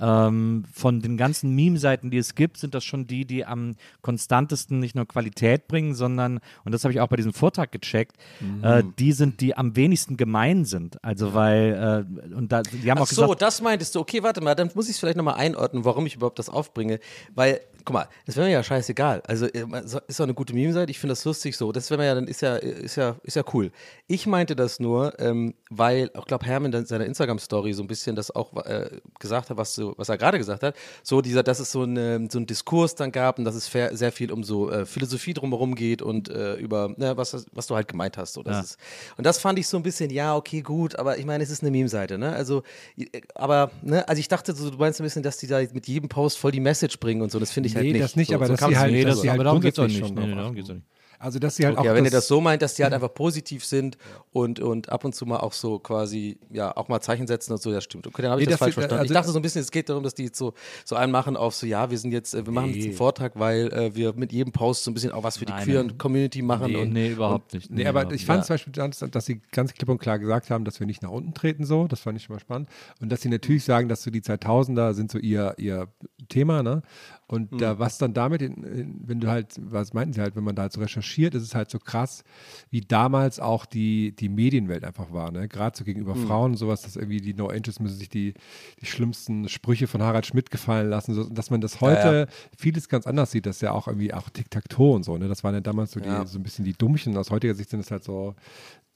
ähm, von den ganzen Meme-Seiten, die es gibt, sind das schon die, die am konstantesten nicht nur Qualität bringen, sondern, und das habe ich auch bei diesem Vortrag gecheckt, äh, Mhm. die sind, die am wenigsten gemein sind. Also weil, äh, und da, die haben Ach auch so, gesagt, das meintest du. Okay, warte mal, dann muss ich es vielleicht nochmal einordnen, warum ich überhaupt das aufbringe. Weil, guck mal, das wäre mir ja scheißegal. Also äh, ist doch eine gute Meme-Seite, ich finde das lustig so. Das wäre mir ja dann, ist ja, ist ja, ist ja cool. Ich meinte das nur, ähm, weil, ich glaube, Hermann in seiner Instagram-Story so ein bisschen das auch äh, gesagt hat, was, so, was er gerade gesagt hat. So dieser, dass es so, eine, so einen Diskurs dann gab und dass es sehr viel um so äh, Philosophie drumherum geht und äh, über, ne, was, was du halt gemeint hast. So, das Ja. ist, und das fand ich so ein bisschen, ja, okay, gut, aber ich meine, es ist eine Meme-Seite, ne? Also, äh, aber, ne, also ich dachte so, du meinst ein bisschen, dass die da mit jedem Post voll die Message bringen und so, das finde ich halt Nee, nicht. das nicht, so, aber so dass kann sie halt, nicht dass so. sie halt aber darum geht's grundsätzlich nicht. Nee, nee, darum geht's doch nicht. Also, dass sie halt Okay, auch aber wenn ihr das, das so meint, dass die halt einfach positiv sind und, und ab und zu mal auch so quasi, ja, auch mal Zeichen setzen und so, ja, stimmt. Okay, dann habe ich Nee, das das- falsch verstanden. also- ich dachte so ein bisschen, es geht darum, dass die jetzt so, so einen machen auf so, ja, wir sind jetzt, äh, wir machen jetzt einen Vortrag, weil äh, wir mit jedem Post so ein bisschen auch was für die Nein, queer nein. Community machen. Nee, und, nee, überhaupt nicht. Nee, aber ich fand zum Beispiel, dass, dass sie ganz klipp und klar gesagt haben, dass wir nicht nach unten treten, so. Das fand ich schon mal spannend. Und dass sie natürlich sagen, dass so die 2000er sind so ihr, ihr Thema, ne? Und da, was dann damit, in, in, wenn du halt, was meinten sie halt, wenn man da halt so recherchiert, ist es halt so krass, wie damals auch die, die Medienwelt einfach war, ne? Gerade so gegenüber Frauen und sowas, dass irgendwie die No Angels müssen sich die, die schlimmsten Sprüche von Harald Schmidt gefallen lassen, so, dass man das heute vieles ganz anders sieht, dass ja auch irgendwie auch Tic-Tac-Toe und so, ne? Das waren ja damals so, die, Ja. so ein bisschen die Dummchen. Aus heutiger Sicht sind es halt so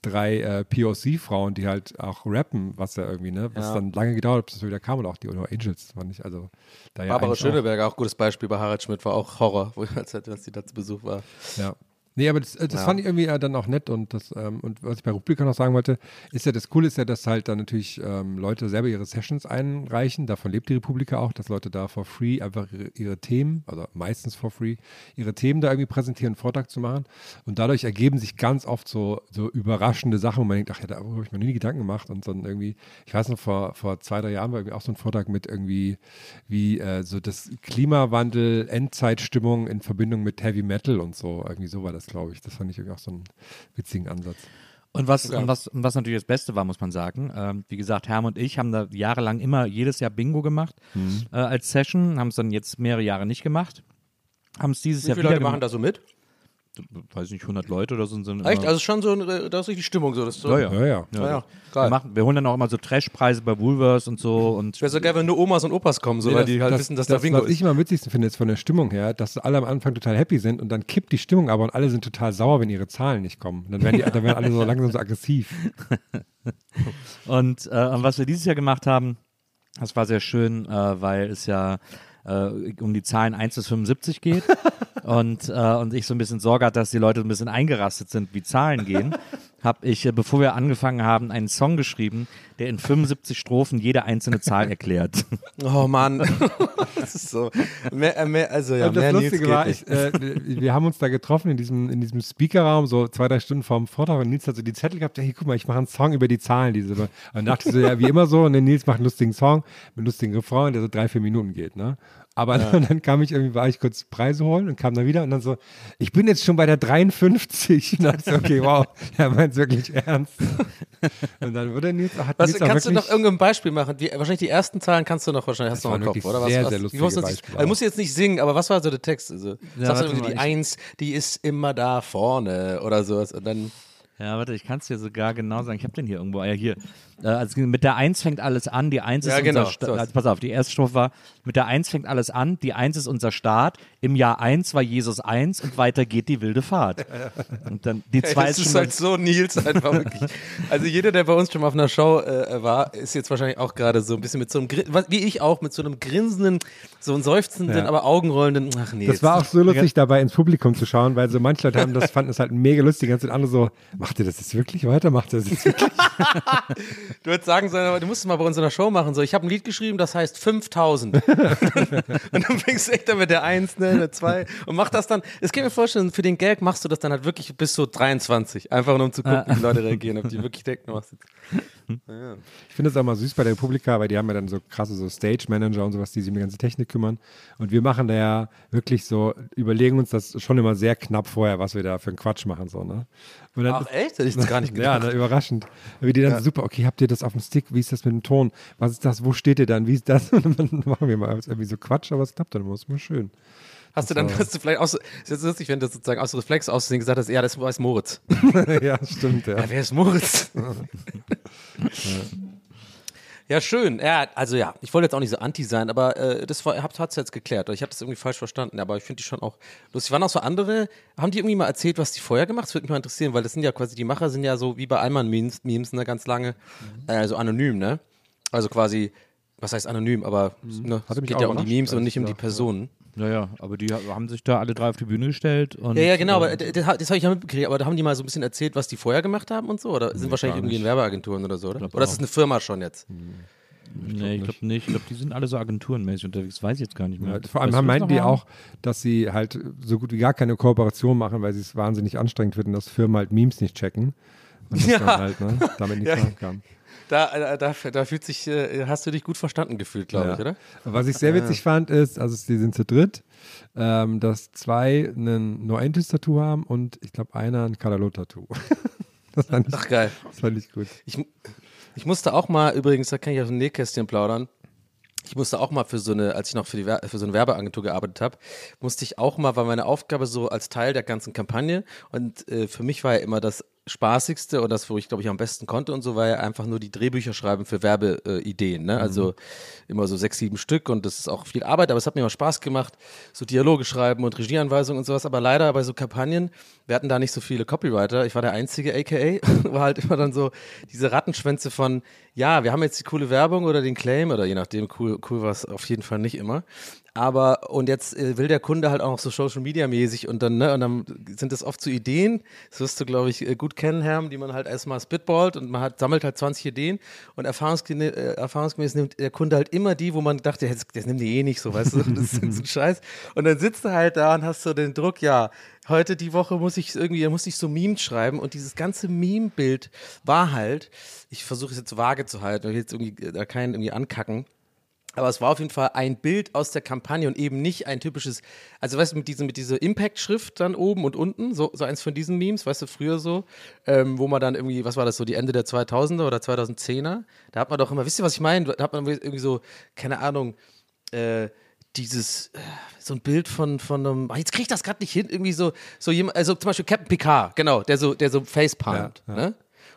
drei äh, POC-Frauen, die halt auch rappen, was ja irgendwie, ne? Was Ja. dann lange gedauert hat, bis das wieder kam und auch die No Angels, war nicht, also da ja Barbara auch- Schöneberger, auch gutes Beispiel bei Harald Schmidt, war auch Horror, wo, als, als die da zu Besuch war. Ja. Nee, aber das, äh, das Ja. fand ich irgendwie äh, dann auch nett und das, ähm, und was ich bei Republika noch sagen wollte, ist ja das Coole ist ja, dass halt dann natürlich ähm, Leute selber ihre Sessions einreichen. Davon lebt die Republika auch, dass Leute da for free einfach ihre, ihre Themen, also meistens for free, ihre Themen da irgendwie präsentieren, einen Vortrag zu machen. Und dadurch ergeben sich ganz oft so, so überraschende Sachen, wo man denkt, ach ja, da habe ich mir nie Gedanken gemacht. Und dann irgendwie, ich weiß noch, vor, vor zwei, drei Jahren war irgendwie auch so ein Vortrag mit irgendwie, wie äh, so das Klimawandel, Endzeitstimmung in Verbindung mit Heavy Metal und so. Irgendwie so war das, glaube ich. Das fand ich irgendwie auch so einen witzigen Ansatz. Und was, und was, und was natürlich das Beste war, muss man sagen. Ähm, wie gesagt, Herm und ich haben da jahrelang immer jedes Jahr Bingo gemacht Mhm. äh, als Session, haben es dann jetzt mehrere Jahre nicht gemacht. Haben es dieses Wie Jahr viele wieder Leute machen da so mit? Weiß nicht, 100 Leute oder so. Sind Echt? Also schon so, eine, da ist richtig Stimmung so. Das so Ja, ja. Ja, ja. Ja, ja. wir, machen, wir holen dann auch immer so Trashpreise bei Woolworths und so. Und Wäre so geil, wenn nur Omas und Opas kommen, so, Nee, weil die halt das, wissen, dass das, da Bingo Was ich ist. immer am witzigsten finde, ist von der Stimmung her, dass alle am Anfang total happy sind und dann kippt die Stimmung aber und alle sind total sauer, wenn ihre Zahlen nicht kommen. Dann werden, die, dann werden alle so langsam so aggressiv. Und, äh, was wir dieses Jahr gemacht haben, das war sehr schön, äh, weil es ja äh, um die Zahlen 1 bis 75 geht. und, äh, und ich so ein bisschen Sorge hatte, dass die Leute ein bisschen eingerastet sind, wie Zahlen gehen, habe ich, äh, bevor wir angefangen haben, einen Song geschrieben, der in 75 Strophen jede einzelne Zahl erklärt. Oh Mann. das ist so. Mehr, äh, mehr, also ja, und das mehr Nils Lustige war, ich, äh, wir haben uns da getroffen in diesem, in diesem Speakerraum, so zwei, drei Stunden vor dem Vortrag und Nils hat so die Zettel gehabt, hey, guck mal, ich mache einen Song über die Zahlen. Diese, und dann dachte ich so, ja, wie immer so, und dann Nils macht einen lustigen Song mit lustigen Refrain, der so drei, vier Minuten geht, ne? Aber dann kam ich irgendwie, war ich kurz Preise holen und kam dann wieder und dann so, ich bin jetzt schon bei der 53. Und dann dachte ich so, okay, wow, er meint es wirklich ernst. Und dann wurde Nils, hat Was, Nils kannst du noch irgendein Beispiel machen? Die, wahrscheinlich die ersten Zahlen kannst du noch wahrscheinlich, hast du noch im Kopf, oder? Was, sehr, was, sehr lustige sich- Beispiele also, musst jetzt nicht singen, aber was war so der Text? Also, Ja, sagst du irgendwie, die Eins, die ist immer da vorne oder sowas und dann Ja, warte, ich kann es dir sogar genau sagen. Ich habe den hier irgendwo. Ah, Ja, hier. Äh, also mit der Eins fängt alles an, die Eins Ja, ist genau, unser Start. sowas. Also pass auf, die erste Strophe war, mit der Eins fängt alles an, die Eins ist unser Start, im Jahr eins war Jesus eins und weiter geht die wilde Fahrt. Und dann die zwei das ist ist halt so Nils einfach wirklich. Also jeder, der bei uns schon mal auf einer Show äh, war, ist jetzt wahrscheinlich auch gerade so ein bisschen mit so einem, wie ich auch, mit so einem grinsenden, so einem seufzenden, Ja. aber augenrollenden, ach nee. Das war auch so lustig, dabei ins Publikum zu schauen, weil so manche Leute haben das, fanden es halt mega lustig, ganz andere so, macht ihr das jetzt wirklich weiter? Macht ihr das jetzt wirklich? Du würdest sagen sollen, du musst es mal bei uns in der Show machen. So, ich habe ein Lied geschrieben, das heißt 5000. und dann fängst du echt dann mit der 1, ne, der 2 und mach das dann. Es kann mir vorstellen, für den Gag machst du das dann halt wirklich bis so 23. Einfach nur um zu gucken, wie die Leute reagieren, ob die wirklich denken, du machst jetzt. Ich finde es auch mal süß bei der Republika, weil die haben ja dann so krasse so Stage-Manager und sowas, die sich um die ganze Technik kümmern. Und wir machen da ja wirklich so, überlegen uns das schon immer sehr knapp vorher, was wir da für einen Quatsch machen. So, ne? Und dann Ach echt? Hätte ich das gar nicht Ja, gedacht. ne, überraschend. Wie die dann so, super, okay, habt ihr das auf dem Stick? Wie ist das mit dem Ton? Was ist das? Wo steht ihr dann? Wie ist das? Und dann machen wir mal irgendwie so Quatsch, aber es klappt dann immer. Ist immer schön. Hast du dann, hast du vielleicht auch so, ist jetzt lustig, wenn du sozusagen aus Reflex aussehen gesagt hast, ja, das ist Moritz. ja, stimmt, ja. Ja, wer ist Moritz? ja, schön. Ja, also ja, ich wollte jetzt auch nicht so anti sein, aber äh, das hat es jetzt geklärt. Ich habe das irgendwie falsch verstanden, aber ich finde die schon auch lustig. Waren auch so andere, haben die irgendwie mal erzählt, was die vorher gemacht? Das würde mich mal interessieren, weil das sind ja quasi, die Macher sind ja so wie bei Allmann-Memes, Memes, ne, ganz lange, äh, so anonym, ne? Also quasi, was heißt anonym, aber ne, es geht ja um die Memes und nicht ich um die Personen. Ja, ja, aber die haben sich da alle drei auf die Bühne gestellt und Ja, ja, genau, äh, aber d- das, das habe ich ja mitbekriegt, aber da haben die mal so ein bisschen erzählt, was die vorher gemacht haben und so, oder sind wahrscheinlich irgendwie in Werbeagenturen oder so, oder? Oder ist es eine Firma schon jetzt? nee, ich glaube nicht. Ich glaube, die sind alle so agenturenmäßig unterwegs, weiß ich jetzt gar nicht mehr. Ja, vor allem das meinten die auch, dass sie halt so gut wie gar keine Kooperation machen, weil sie es wahnsinnig anstrengend finden, dass Firmen halt Memes nicht checken. Und das Ja. dann halt, ne, damit nichts Ja. machen kann. Da, äh, da, da fühlt sich, äh, hast du dich gut verstanden gefühlt, glaube Ja. ich, oder? Was ich sehr witzig fand, ist, also sie sind zu dritt, ähm, dass zwei ein No-Entis-Tattoo haben und ich glaube einer ein Kadalot-Tattoo. das, fand ich- Ach, geil. das fand ich gut. Ich, ich musste auch mal, übrigens, da kann ich aus dem Nähkästchen plaudern. Ich musste auch mal für so eine, als ich noch für, die, Wer- für so eine Werbeagentur gearbeitet habe, musste ich auch mal, war meine Aufgabe so als Teil der ganzen Kampagne und äh, für mich war ja immer das Spaßigste und das, wo ich glaube ich am besten konnte und so, war ja einfach nur die Drehbücher schreiben für Werbeideen. Ne? Also immer so sechs, sieben Stück und das ist auch viel Arbeit, aber es hat mir immer Spaß gemacht, so Dialoge schreiben und Regieanweisungen und sowas. Aber leider bei so Kampagnen, wir hatten da nicht so viele Copywriter. Ich war der einzige, aka, war halt immer dann so diese Rattenschwänze von, ja, wir haben jetzt die coole Werbung oder den Claim oder je nachdem, cool, cool war es auf jeden Fall nicht immer. Aber und jetzt äh, will der Kunde halt auch noch so Social Media mäßig und dann, ne, und dann sind das oft so Ideen, das wirst du, glaube ich, äh, gut kennen, Herm, die man halt erstmal spitballt und man hat, sammelt halt 20 Ideen und erfahrungsgemäß, äh, erfahrungsgemäß nimmt der Kunde halt immer die, wo man dachte, das, das nimmt die eh nicht so, weißt du, das ist ein Scheiß. Und dann sitzt du halt da und hast so den Druck, ja, heute die Woche muss ich irgendwie, muss ich so Memes schreiben und dieses ganze Meme-Bild war halt, ich versuche es jetzt vage zu halten, ich jetzt irgendwie da keinen irgendwie ankacken. Aber es war auf jeden Fall ein Bild aus der Kampagne und eben nicht ein typisches, also weißt du, mit, diesem, mit dieser Impact-Schrift dann oben und unten, so, so eins von diesen Memes, weißt du, früher so, ähm, wo man dann irgendwie, was war das so, die Ende der 2000er oder 2010er, da hat man doch immer, wisst ihr, was ich meine? Da hat man irgendwie so, keine Ahnung, äh, dieses, äh, so ein Bild von, von einem, ah, jetzt krieg ich das gerade nicht hin, irgendwie so, so jemand, also zum Beispiel Captain Picard, genau, der so, der so facepalmt, Ja, ja. ne?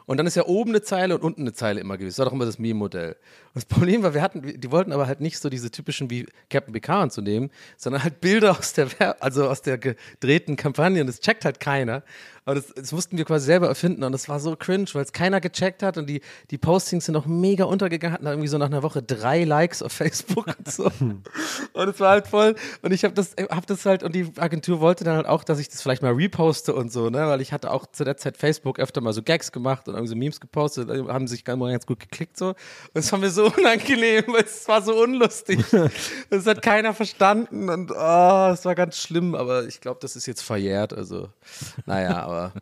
Und dann ist ja oben eine Zeile und unten eine Zeile immer gewesen. Das war doch immer das Meme-Modell. Das Problem war, wir hatten, die wollten aber halt nicht so diese typischen wie Captain Picard zu nehmen, sondern halt Bilder aus der, also aus der gedrehten Kampagne. Und das checkt halt keiner. Aber das, das mussten wir quasi selber erfinden. Und das war so cringe, weil es keiner gecheckt hat. Und die, die Postings sind auch mega untergegangen, hatten irgendwie so nach einer Woche drei Likes auf Facebook und so. Und es war halt voll. Und ich habe das, hab das halt, und die Agentur wollte dann halt auch, dass ich das vielleicht mal reposte und so, ne? Weil ich hatte auch zu der Zeit Facebook öfter mal so Gags gemacht und irgendwie so Memes gepostet, haben sich ganz, ganz gut geklickt so. Und es war mir so unangenehm, weil es war so unlustig. Das hat keiner verstanden und oh, es war ganz schlimm, aber ich glaube, das ist jetzt verjährt. Also, naja, aber.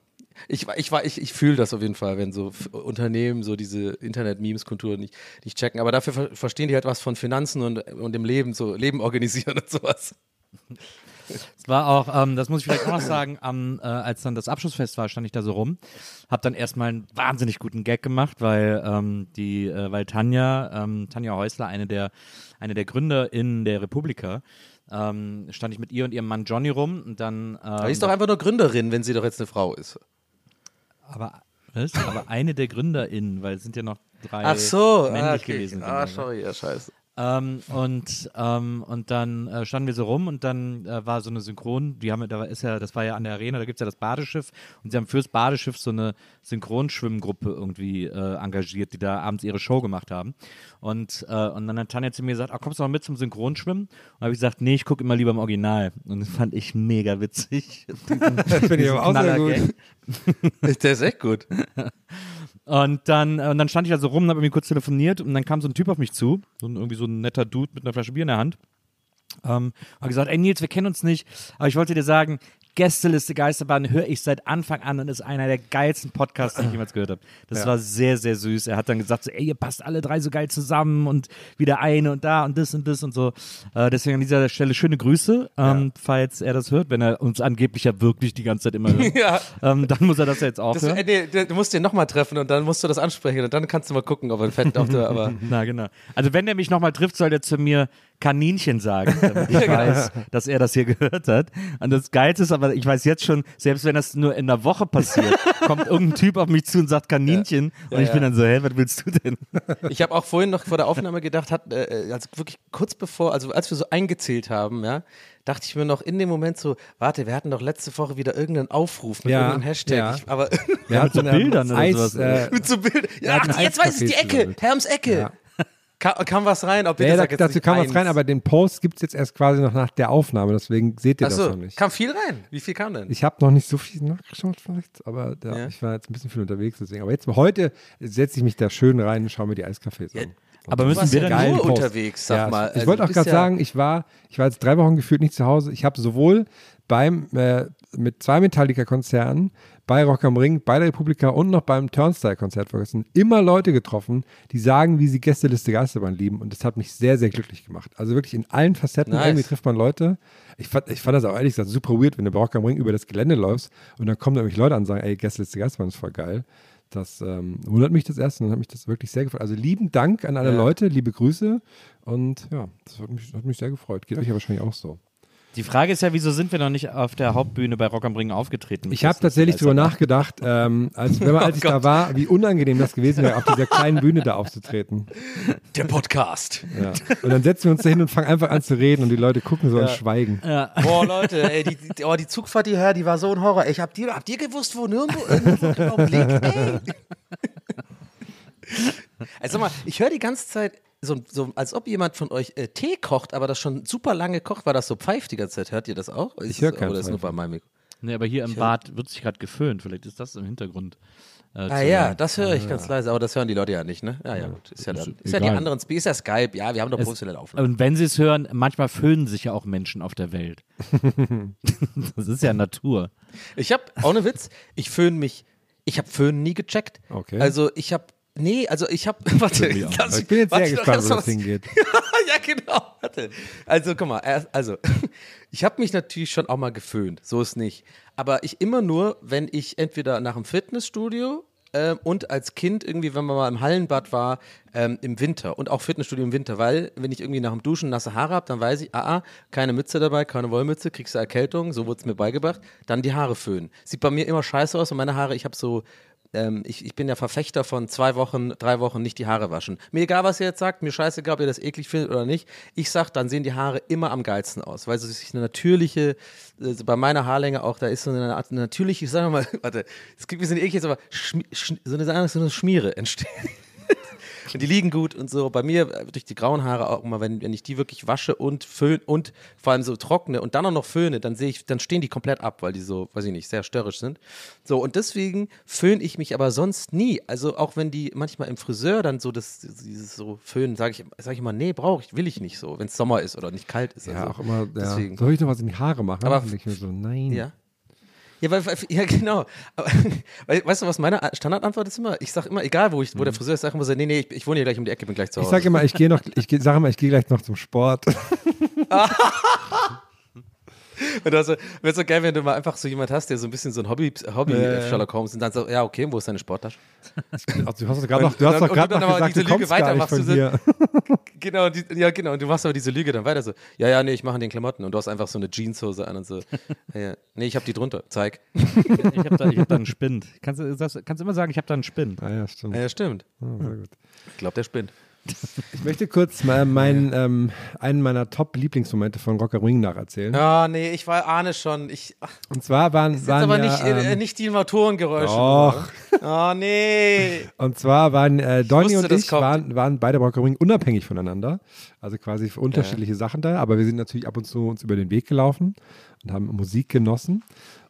Ich, ich, ich, ich fühle das auf jeden Fall, wenn so Unternehmen so diese Internet-Memes-Kultur nicht, nicht checken. Aber dafür ver verstehen die halt was von Finanzen und, und dem Leben, so Leben organisieren und sowas. Es war auch, ähm, das muss ich vielleicht auch noch sagen, am, äh, als dann das Abschlussfest war, stand ich da so rum, hab dann erstmal einen wahnsinnig guten Gag gemacht, weil ähm, die, äh, weil Tanja, ähm, Tanja Häusler, eine der, eine der GründerInnen der Republika, ähm, stand ich mit ihr und ihrem Mann Johnny rum und dann. Ähm, Aber die ist doch einfach nur Gründerin, wenn sie doch jetzt eine Frau ist. aber Was? Aber eine der GründerInnen, weil es sind ja noch drei Ach so, männlich ah, okay. gewesen. Ah, ne? sorry, ja, scheiße. Ähm, und, ähm, und dann äh, standen wir so rum und dann äh, war so eine Synchron, die haben, da ist ja, das war ja an der Arena, da gibt es ja das Badeschiff und sie haben fürs Badeschiff so eine Synchronschwimmgruppe irgendwie äh, engagiert, die da abends ihre Show gemacht haben. Und, äh, und dann hat Tanja zu mir gesagt, ah, kommst du noch mit zum Synchronschwimmen? Und habe ich gesagt, nee, ich gucke immer lieber im Original. Und das fand ich mega witzig. Finde ich aber auch sehr gut. Der ist echt gut. Und dann, und dann stand ich also rum und habe irgendwie kurz telefoniert und dann kam so ein Typ auf mich zu, so ein, irgendwie so ein netter Dude mit einer Flasche Bier in der Hand. Ähm, hat gesagt, ey Nils, wir kennen uns nicht, aber ich wollte dir sagen, Gästeliste Geisterbahn höre ich seit Anfang an und ist einer der geilsten Podcasts, den ich jemals gehört habe. Das Ja. war sehr, sehr süß. Er hat dann gesagt, so, ey, ihr passt alle drei so geil zusammen und wieder eine und da und das und das und so. Äh, deswegen an dieser Stelle schöne Grüße, ähm, falls er das hört, wenn er uns angeblich ja wirklich die ganze Zeit immer hört. Ja. ähm, dann muss er das ja jetzt auch Das, hören. äh, nee, du du musst den nochmal treffen und dann musst du das ansprechen und dann kannst du mal gucken, ob er fett auf der, aber. Na, genau. Also, wenn er mich nochmal trifft, soll er zu mir Kaninchen sagen, damit ich weiß, dass er das hier gehört hat. Und das Geilste ist aber, ich weiß jetzt schon, selbst wenn das nur in einer Woche passiert, kommt irgendein Typ auf mich zu und sagt Kaninchen. Und ich bin dann so, hä, was willst du denn? Ich habe auch vorhin noch vor der Aufnahme gedacht, hat, äh, also wirklich kurz bevor, also als wir so eingezählt haben, ja, dachte ich mir noch in dem Moment so, warte, wir hatten doch letzte Woche wieder irgendeinen Aufruf mit Ja, irgendeinem Hashtag. ja. Ich, aber Der hat so eine Bildern oder Eis, sowas. Äh, mit so Bildern. Ja, ach, jetzt weiß ich die Ecke. Herms Ecke. Ja. Kam, kam was rein, ob ihr ja, das da, sagt jetzt dazu nicht kam was eins. rein, aber den Post gibt es jetzt erst quasi noch nach der Aufnahme, deswegen seht ihr das Achso, noch nicht. kam viel rein. Wie viel kam denn? Ich habe noch nicht so viel nachgeschaut vielleicht, aber da, Ja. ich war jetzt ein bisschen viel unterwegs deswegen. Aber jetzt heute setze ich mich da schön rein und schaue mir die Eiscafés an. Aber du müssen wir ja dann nur Post. unterwegs, sag ja, mal. Ich Also wollte auch gerade ja- sagen, ich war, ich war jetzt drei Wochen gefühlt nicht zu Hause. Ich habe sowohl beim äh, mit zwei Metallica-Konzerten bei Rock am Ring, bei der Republika und noch beim Turnstile-Konzert vergessen, immer Leute getroffen, die sagen, wie sie Gästeliste Geisterbahn lieben. Und das hat mich sehr, sehr glücklich gemacht. Also wirklich in allen Facetten Nice. irgendwie trifft man Leute. Ich fand, ich fand das auch ehrlich gesagt super weird, wenn du bei Rock am Ring über das Gelände läufst und dann kommen da irgendwelche Leute an und sagen, ey, Gästeliste Geisterbahn ist voll geil. Das ähm, wundert mich das erst und dann hat mich das wirklich sehr gefreut. Also lieben Dank an alle Ja. Leute, liebe Grüße und ja, das hat mich, hat mich sehr gefreut. Geht euch ja wahrscheinlich auch so. Die Frage ist ja, wieso sind wir noch nicht auf der Hauptbühne bei Rock am Ring aufgetreten? Ich habe tatsächlich drüber nachgedacht, ähm, als, wenn man, als ich da war, wie unangenehm das gewesen wäre, auf dieser kleinen Bühne da aufzutreten. Der Podcast. Ja. Und dann setzen wir uns da hin und fangen einfach an zu reden und die Leute gucken so und schweigen. Boah, Leute, ey, die, die, oh, die Zugfahrt hierher, die war so ein Horror. Ich hab dir, habt ihr gewusst, wo Nürnberg irgendwo genau liegt? Ey. Also sag mal, ich höre die ganze Zeit so, so, als ob jemand von euch äh, Tee kocht, aber das schon super lange kocht, weil das so pfeift die ganze Zeit. Hört ihr das auch? Ist Ich höre das- kein Oder ist nur bei meinem Mikro? Nee, aber hier im Bad wird sich gerade geföhnt. Vielleicht ist das im Hintergrund. Äh, Ah ja, hören. das höre ich ganz leise, aber das hören die Leute ja nicht, ne? Ja, ja, gut. Ist ja, dann, ist ja die anderen, ist ja Skype, ja, wir haben doch Es- professionelle Aufnahmen. Und wenn sie es hören, manchmal föhnen sich ja auch Menschen auf der Welt. das ist ja Natur. Ich habe, ohne Witz, ich föhne mich, ich habe Föhn nie gecheckt. Okay. Also ich habe, nee, also ich habe, warte, lass- Ich bin jetzt warte, sehr gespannt, wo das hingeht. ja, genau. Warte. Also, guck mal, also, ich habe mich natürlich schon auch mal geföhnt, so ist nicht. Aber ich immer nur, wenn ich entweder nach dem Fitnessstudio ähm, und als Kind irgendwie, wenn man mal im Hallenbad war, ähm, im Winter und auch Fitnessstudio im Winter, weil wenn ich irgendwie nach dem Duschen nasse Haare habe, dann weiß ich, ah, ah, keine Mütze dabei, keine Wollmütze, kriegst du Erkältung, so wurde es mir beigebracht, dann die Haare föhnen. Sieht bei mir immer scheiße aus und meine Haare, ich habe so ähm, ich, ich bin ja Verfechter von zwei Wochen, drei Wochen nicht die Haare waschen. Mir egal, was ihr jetzt sagt, mir scheißegal, ob ihr das eklig findet oder nicht. Ich sag, dann sehen die Haare immer am geilsten aus, weil so sich eine natürliche, äh, bei meiner Haarlänge auch, da ist so eine Art natürliche, ich sag mal, warte, es gibt ein bisschen eklig, aber Schmi Sch so, eine, so eine Schmiere entsteht. Und die liegen gut und so. Bei mir äh, durch die grauen Haare auch immer, wenn, wenn ich die wirklich wasche und föhne und vor allem so trockne und dann auch noch föhne, dann sehe ich, dann stehen die komplett ab, weil die so, weiß ich nicht, sehr störrisch sind. So, und deswegen föhne ich mich aber sonst nie. Also auch wenn die manchmal im Friseur dann so das, dieses so föhnen, sage ich, sag ich immer, nee, brauche ich, will ich nicht so, wenn es Sommer ist oder nicht kalt ist. Ja, also, auch immer, ja. Deswegen. soll ich noch was in die Haare machen? Aber- ich mir so, nein. Ja. Ja, weil, ja, genau. Aber, weißt du, was meine Standardantwort ist immer? Ich sage immer, egal wo, ich, wo der Friseur ist, sage ich immer so, nee, nee, ich, ich wohne hier gleich um die Ecke, bin gleich zu Ich Hause. sage immer, ich gehe noch, ich sage immer, ich gehe gleich noch zum Sport. Und das wäre so geil, wenn du mal einfach so jemand hast, der so ein bisschen so ein Hobby, Hobby äh, Sherlock Holmes und dann so, ja, okay, wo ist deine Sporttasche? Also, du hast doch gerade noch, du hast Und- doch gerade noch aber gesagt, diese du kommst Lüge weiter gar nicht machst du von so- hier. Genau, die, ja, genau. Und du machst aber diese Lüge dann weiter so, ja, ja, nee, ich mache in den Klamotten. Und du hast einfach so eine Jeanshose an und so, ja, nee, ich habe die drunter, zeig. Ich habe da, ich hab da einen Spind. Kannst du kannst immer sagen, ich habe da einen Spind. Ah, ja, stimmt. Ja, stimmt. Gut. Ich glaube, der spinnt. Ich möchte kurz mal meinen, ähm, einen meiner Top-Lieblingsmomente von Rocker Ring nacherzählen. Ja, nee, ich war, ahne schon. Ich, Und zwar waren, jetzt waren aber ja, nicht, äh, ähm, nicht die Motorengeräusche. Doch. Oh, nee. Und zwar waren äh, Donny und das ich waren, waren beide bei Rocker Ring unabhängig voneinander. Also quasi für unterschiedliche Sachen da. Aber wir sind natürlich ab und zu uns über den Weg gelaufen und haben Musik genossen.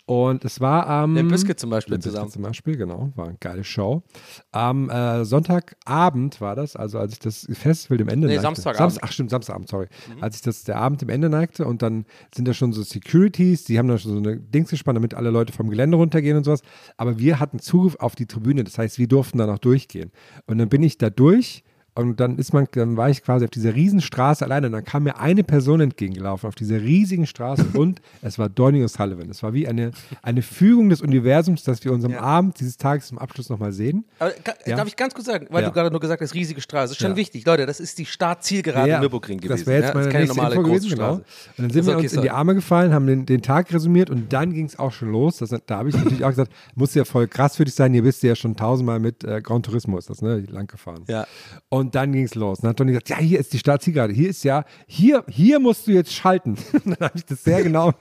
Und es war am. Der Biscuit zum Beispiel zusammen. Zum Beispiel, genau. War eine geile Show. Am äh, Sonntagabend war das, also als ich das Festival dem Ende Nee, neigte. Samstagabend. Samst- ach stimmt, Samstagabend, sorry. Als ich das der Abend dem Ende neigte und dann sind da schon so Securities, die haben da schon so eine Dings gespannt, damit alle Leute vom Gelände runtergehen und sowas. Aber wir hatten Zugriff auf die Tribüne, das heißt, wir durften da noch durchgehen. Und dann bin ich da durch. Und dann ist man, dann war ich quasi auf dieser riesen Straße alleine und dann kam mir eine Person entgegengelaufen auf dieser riesigen Straße und es war Donny O'Sullivan. Es war wie eine, eine Fügung des Universums, dass wir uns am Abend dieses Tages zum Abschluss nochmal sehen. Aber, ga- Ja. Darf ich ganz kurz sagen, weil Ja. du gerade nur gesagt hast, riesige Straße. Das ist schon Ja. wichtig. Leute, das ist die Startzielgerade Ja, im Nürburgring gewesen. Das wäre jetzt ja? meine nächste normale Info gewesen, genau. Und dann sind Ist wir okay, uns in die sorry. Arme gefallen, haben den, den Tag resümiert und dann ging es auch schon los. Das, da habe ich natürlich auch gesagt, muss ja voll krass für dich sein, hier bist du ja schon tausendmal mit äh, Gran Turismo, ist das, ne, lang gefahren. Ja. Und dann ging es los. Dann hat Donny gesagt, ja, hier ist die Startzielgerade, hier ist ja, hier, hier musst du jetzt schalten. Und dann habe ich das sehr genau,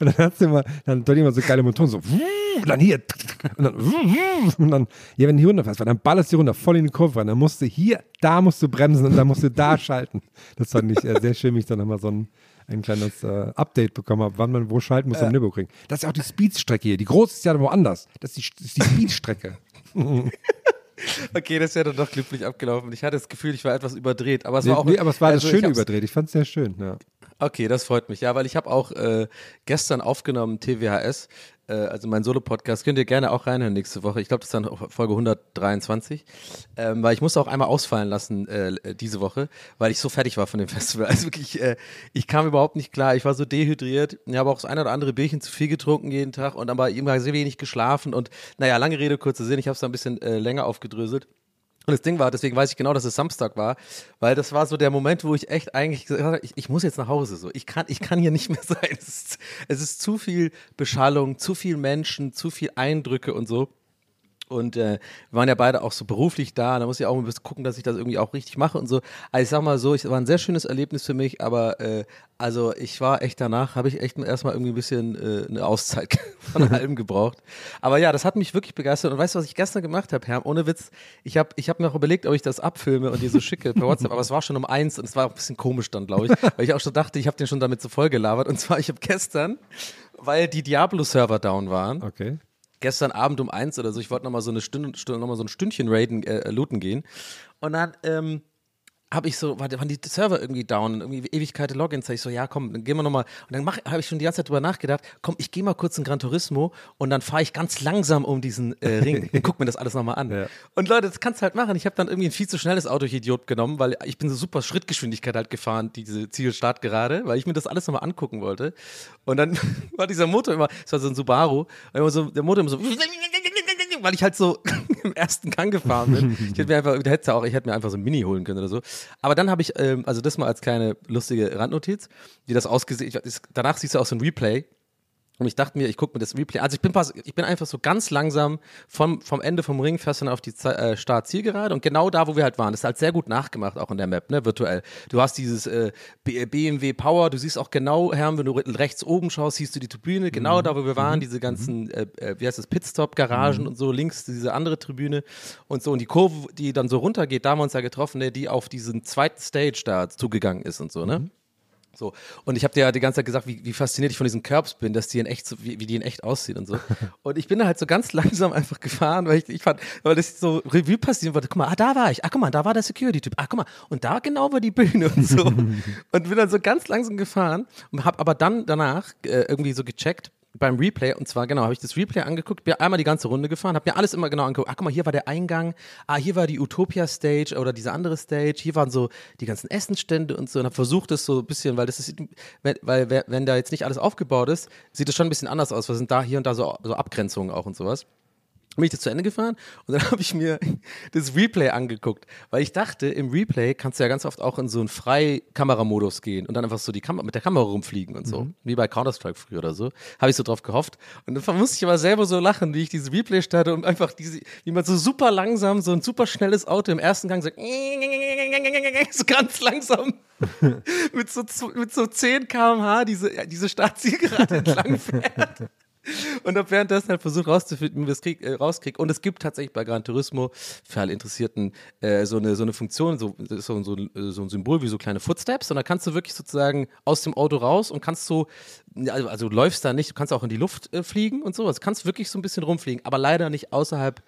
und dann hat immer, dann Donny immer so geile Motoren, so, und dann hier, und dann, und dann, ja, wenn du hier runterfährst, weil dann ballerst du runter, voll in die Kurve rein, dann musst du hier, da musst du bremsen und dann musst du da schalten. Das fand ich äh, sehr schön, wie ich dann nochmal so ein, ein kleines äh, Update bekommen habe, wann man wo schalten muss am Nürburgring. Das ist ja auch die Speedstrecke hier. Die große ist ja woanders. Das ist die, das ist die Speedstrecke. Okay, das ja dann doch glücklich abgelaufen. Ich hatte das Gefühl, ich war etwas überdreht. Aber es Nee, war auch. nee, aber es war also das schön überdreht. Ich fand es sehr schön. Ja. Okay, das freut mich. Ja, weil ich habe auch äh, gestern aufgenommen TWHS, äh, also mein Solo-Podcast. Könnt ihr gerne auch reinhören nächste Woche. Ich glaube, das ist dann Folge 123. Ähm, weil ich musste auch einmal ausfallen lassen äh, diese Woche, weil ich so fertig war von dem Festival. Also wirklich, äh, ich kam überhaupt nicht klar. Ich war so dehydriert. Ich habe auch das eine oder andere Bierchen zu viel getrunken jeden Tag und aber immer sehr wenig geschlafen. Und naja, lange Rede, kurzer Sinn. Ich habe es da ein bisschen äh, länger aufgedröselt. Und das Ding war, deswegen weiß ich genau, dass es Samstag war, weil das war so der Moment, wo ich echt eigentlich gesagt habe, ich, ich muss jetzt nach Hause. So, ich kann, ich kann hier nicht mehr sein. Es ist, es ist zu viel Beschallung, zu viel Menschen, zu viel Eindrücke und so. Und äh, wir waren ja beide auch so beruflich da. Da muss ich auch ein bisschen gucken, dass ich das irgendwie auch richtig mache und so. Also ich sag mal so, es war ein sehr schönes Erlebnis für mich, aber äh, also ich war echt danach, habe ich echt erstmal irgendwie ein bisschen äh, eine Auszeit von allem gebraucht. Aber ja, das hat mich wirklich begeistert. Und weißt du, was ich gestern gemacht habe, Herr? Ohne Witz, ich habe ich hab mir auch überlegt, ob ich das abfilme und dir so schicke per WhatsApp, aber es war schon um eins und es war auch ein bisschen komisch dann, glaube ich, weil ich auch schon dachte, ich habe den schon damit so voll gelabert. Und zwar, ich habe gestern, weil die Diablo-Server down waren, Okay. Gestern Abend um eins oder so, ich wollte nochmal so eine Stunde, Stunde noch mal so ein Stündchen raiden, äh, looten gehen. Und dann ähm, habe ich so, war, waren die Server irgendwie down, irgendwie Ewigkeit Logins, sag ich so, ja komm, dann gehen wir nochmal. Und dann habe ich schon die ganze Zeit drüber nachgedacht, komm, ich gehe mal kurz in Gran Turismo und dann fahre ich ganz langsam um diesen äh, Ring und guck mir das alles nochmal an. Ja. Und Leute, das kannst du halt machen. Ich habe dann irgendwie ein viel zu schnelles Auto, ich Idiot, genommen, weil ich bin so super Schrittgeschwindigkeit halt gefahren, diese Zielstart gerade, weil ich mir das alles nochmal angucken wollte. Und dann war dieser Motor immer, es war so ein Subaru, immer so, der Motor immer so weil ich halt so im ersten Gang gefahren bin. Ich hätte mir einfach, hätte auch, ich hätte mir einfach so ein Mini holen können oder so. Aber dann habe ich, ähm, also das mal als kleine lustige Randnotiz, wie das ausgesehen, ich, danach siehst du auch so ein Replay. Und ich dachte mir, ich gucke mir das Replay. Also ich bin, pass, ich bin einfach so ganz langsam vom, vom Ende vom Ring fährst du dann auf die Ze- äh, Start-Zielgerade und genau da, wo wir halt waren. Das ist halt sehr gut nachgemacht, auch in der Map, ne, virtuell. Du hast dieses äh, BMW Power, du siehst auch genau, Herr, wenn du re- rechts oben schaust, siehst du die Tribüne, genau da, wo wir waren, diese ganzen, äh, äh, wie heißt das, Pitstop-Garagen und so, links diese andere Tribüne und so. Und die Kurve, die dann so runtergeht, da haben wir uns ja getroffen, ne, die auf diesen zweiten Stage da zugegangen ist und so, ne? So. Und ich habe dir ja die ganze Zeit gesagt, wie, wie fasziniert ich von diesen Curbs bin, dass die in echt so, wie, wie die in echt aussehen und so. Und ich bin da halt so ganz langsam einfach gefahren, weil ich, ich fand, weil das so Revue passieren wollte. Guck mal, ah, da war ich. Ah, guck mal, da war der Security-Typ. Ah, guck mal. Und da genau war die Bühne und so. und bin dann so ganz langsam gefahren und habe aber dann danach äh, irgendwie so gecheckt, beim Replay, und zwar genau, habe ich das Replay angeguckt, bin einmal die ganze Runde gefahren, habe mir alles immer genau angeguckt. Ach, guck mal, hier war der Eingang, ah, hier war die Utopia-Stage oder diese andere Stage, hier waren so die ganzen Essensstände und so und habe versucht, das so ein bisschen, weil das ist, weil wenn da jetzt nicht alles aufgebaut ist, sieht es schon ein bisschen anders aus, weil sind da hier und da so, so Abgrenzungen auch und sowas bin ich das zu Ende gefahren und dann habe ich mir das Replay angeguckt, weil ich dachte, im Replay kannst du ja ganz oft auch in so einen Freikamera-Modus gehen und dann einfach so die Kamera mit der Kamera rumfliegen und so, wie bei Counter-Strike früher oder so, habe ich so drauf gehofft. Und dann musste ich aber selber so lachen, wie ich dieses Replay starte und einfach diese, wie man so super langsam, so ein super schnelles Auto im ersten Gang so, so ganz langsam mit so, mit so 10 km/h diese, diese Startzielgerade entlang fährt. Und habe währenddessen halt versucht rauszufinden, wie es krieg, äh, rauskriege. Und es gibt tatsächlich bei Gran Turismo für alle Interessierten äh, so, eine, so eine Funktion, so, das so, so, so ein Symbol wie so kleine Footsteps. Und da kannst du wirklich sozusagen aus dem Auto raus und kannst so, also, also du läufst da nicht, du kannst auch in die Luft äh, fliegen und so. Also kannst wirklich so ein bisschen rumfliegen, aber leider nicht außerhalb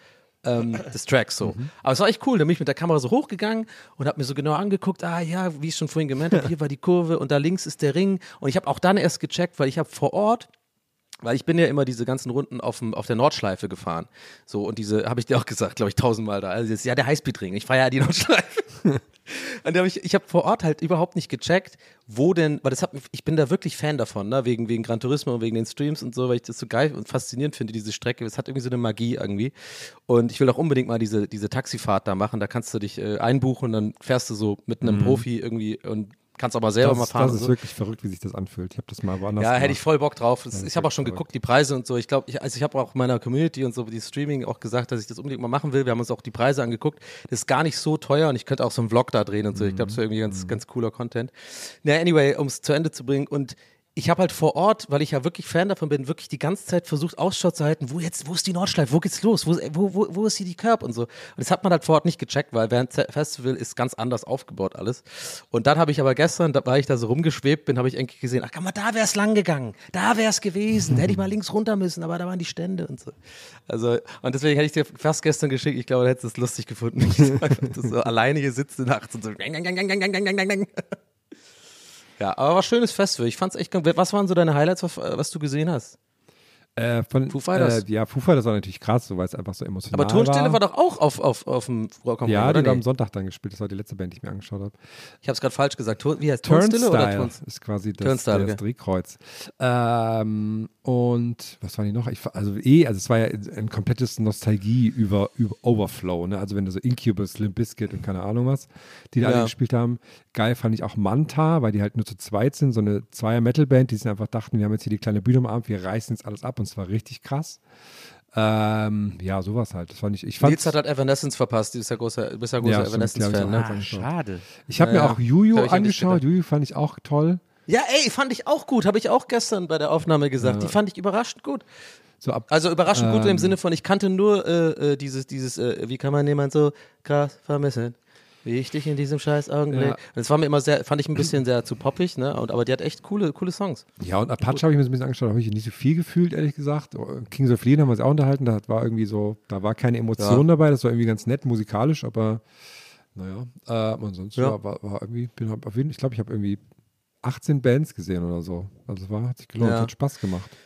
ähm, des Tracks so. Aber es war echt cool, da bin ich mit der Kamera so hochgegangen und habe mir so genau angeguckt, ah ja, wie ich schon vorhin gemeint habe, hier war die Kurve und da links ist der Ring. Und ich habe auch dann erst gecheckt, weil ich habe vor Ort weil ich bin ja immer diese ganzen Runden auf, dem, auf der Nordschleife gefahren. So, und diese, habe ich dir auch gesagt, glaube ich, tausendmal da. Also, das ist ja der Highspeed-Ring. Ich fahre ja die Nordschleife. und da hab ich, ich habe vor Ort halt überhaupt nicht gecheckt, wo denn, weil das hat mich, ich bin da wirklich Fan davon, ne? wegen, wegen Gran Turismo und wegen den Streams und so, weil ich das so geil und faszinierend finde, diese Strecke. Es hat irgendwie so eine Magie irgendwie. Und ich will auch unbedingt mal diese, diese Taxifahrt da machen. Da kannst du dich äh, einbuchen und dann fährst du so mit einem Profi irgendwie und kannst aber selber mal Das, fahren. das ist so. wirklich verrückt, wie sich das anfühlt. Ich habe das mal woanders Ja, hätte gemacht. ich voll Bock drauf. Das, Ja, ich habe auch schon ist geguckt, die Preise und so. Ich glaube, ich, also ich habe auch meiner Community und so, die Streaming auch gesagt, dass ich das unbedingt mal machen will. Wir haben uns auch die Preise angeguckt. Das ist gar nicht so teuer und ich könnte auch so einen Vlog da drehen und so. Ich glaube, das wäre irgendwie Mhm. ganz, ganz cooler Content. Na, anyway, um es zu Ende zu bringen und ich habe halt vor Ort, weil ich ja wirklich Fan davon bin, wirklich die ganze Zeit versucht, Ausschau zu halten, wo jetzt, wo ist die Nordschleife, wo geht's los, wo, wo, wo, wo ist hier die Curb und so. Und das hat man halt vor Ort nicht gecheckt, weil während Festival ist ganz anders aufgebaut alles. Und dann habe ich aber gestern, da, weil ich da so rumgeschwebt bin, habe ich endlich gesehen, ach, guck mal, da wäre es lang gegangen, da wäre es gewesen, da hätte ich mal links runter müssen, aber da waren die Stände und so. Also, und deswegen hätte ich dir fast gestern geschickt, ich glaube, du hättest es lustig gefunden, ich das so alleine hier sitze nachts und so. Ja, aber war schönes Festival. Ich fand's echt. Was waren so deine Highlights, was, was du gesehen hast? Äh, von, Foo Fighters. Äh, ja, Foo Fighters war natürlich krass, so, weil es einfach so emotional Aber Tonstille war. war doch auch auf, auf, auf dem Rock am Ja, die haben am? Sonntag dann gespielt. Das war die letzte Band, die ich mir angeschaut habe. Ich habe es gerade falsch gesagt. Wie heißt Tonstille oder Turnstile ist quasi das, Turnstile, das okay. Drehkreuz. Ähm, und was war die noch? Ich, also eh, also es war ja ein komplettes Nostalgie über, über Overflow. Ne? Also wenn du so Incubus, Limp Bizkit und keine Ahnung was, die da Ja. alle gespielt haben. Geil fand ich auch Manta, weil die halt nur zu zweit sind, so eine Zweier-Metal-Band, die sich einfach dachten, wir haben jetzt hier die kleine Bühne am Abend, wir reißen jetzt alles ab und zwar richtig krass. Ähm, ja, sowas halt. Das fand ich, ich fand Nils hat halt Evanescence verpasst. Du bist ja großer, bist ja großer Ja, Evanescence-Fan, auch ne? angeschaut. Schade. ich habe Ja, mir auch ja. Juju angeschaut. Juju fand ich auch toll. Ja, ey, fand ich auch gut. Habe ich auch gestern bei der Aufnahme gesagt. Die fand ich überraschend gut. So ab, Also überraschend gut im Ähm. Sinne von, ich kannte nur äh, äh, dieses, dieses, äh, wie kann man jemand so krass vermissen? Wie ich dich in diesem scheiß Augenblick. Ja. Das war mir immer sehr, fand ich ein bisschen sehr zu poppig, ne? Und, aber die hat echt coole, coole Songs. Ja, und Apache habe ich mir so ein bisschen angeschaut, da habe ich nicht so viel gefühlt, ehrlich gesagt. Kings of Leon haben wir uns auch unterhalten, da war irgendwie so, da war keine Emotion dabei, das war irgendwie ganz nett musikalisch, aber naja, äh, ansonsten Ja. war, war, irgendwie, bin auf jeden, ich glaube, ich habe irgendwie 18 Bands gesehen oder so. Also es war, hat sich gelohnt, Ja. hat Spaß gemacht.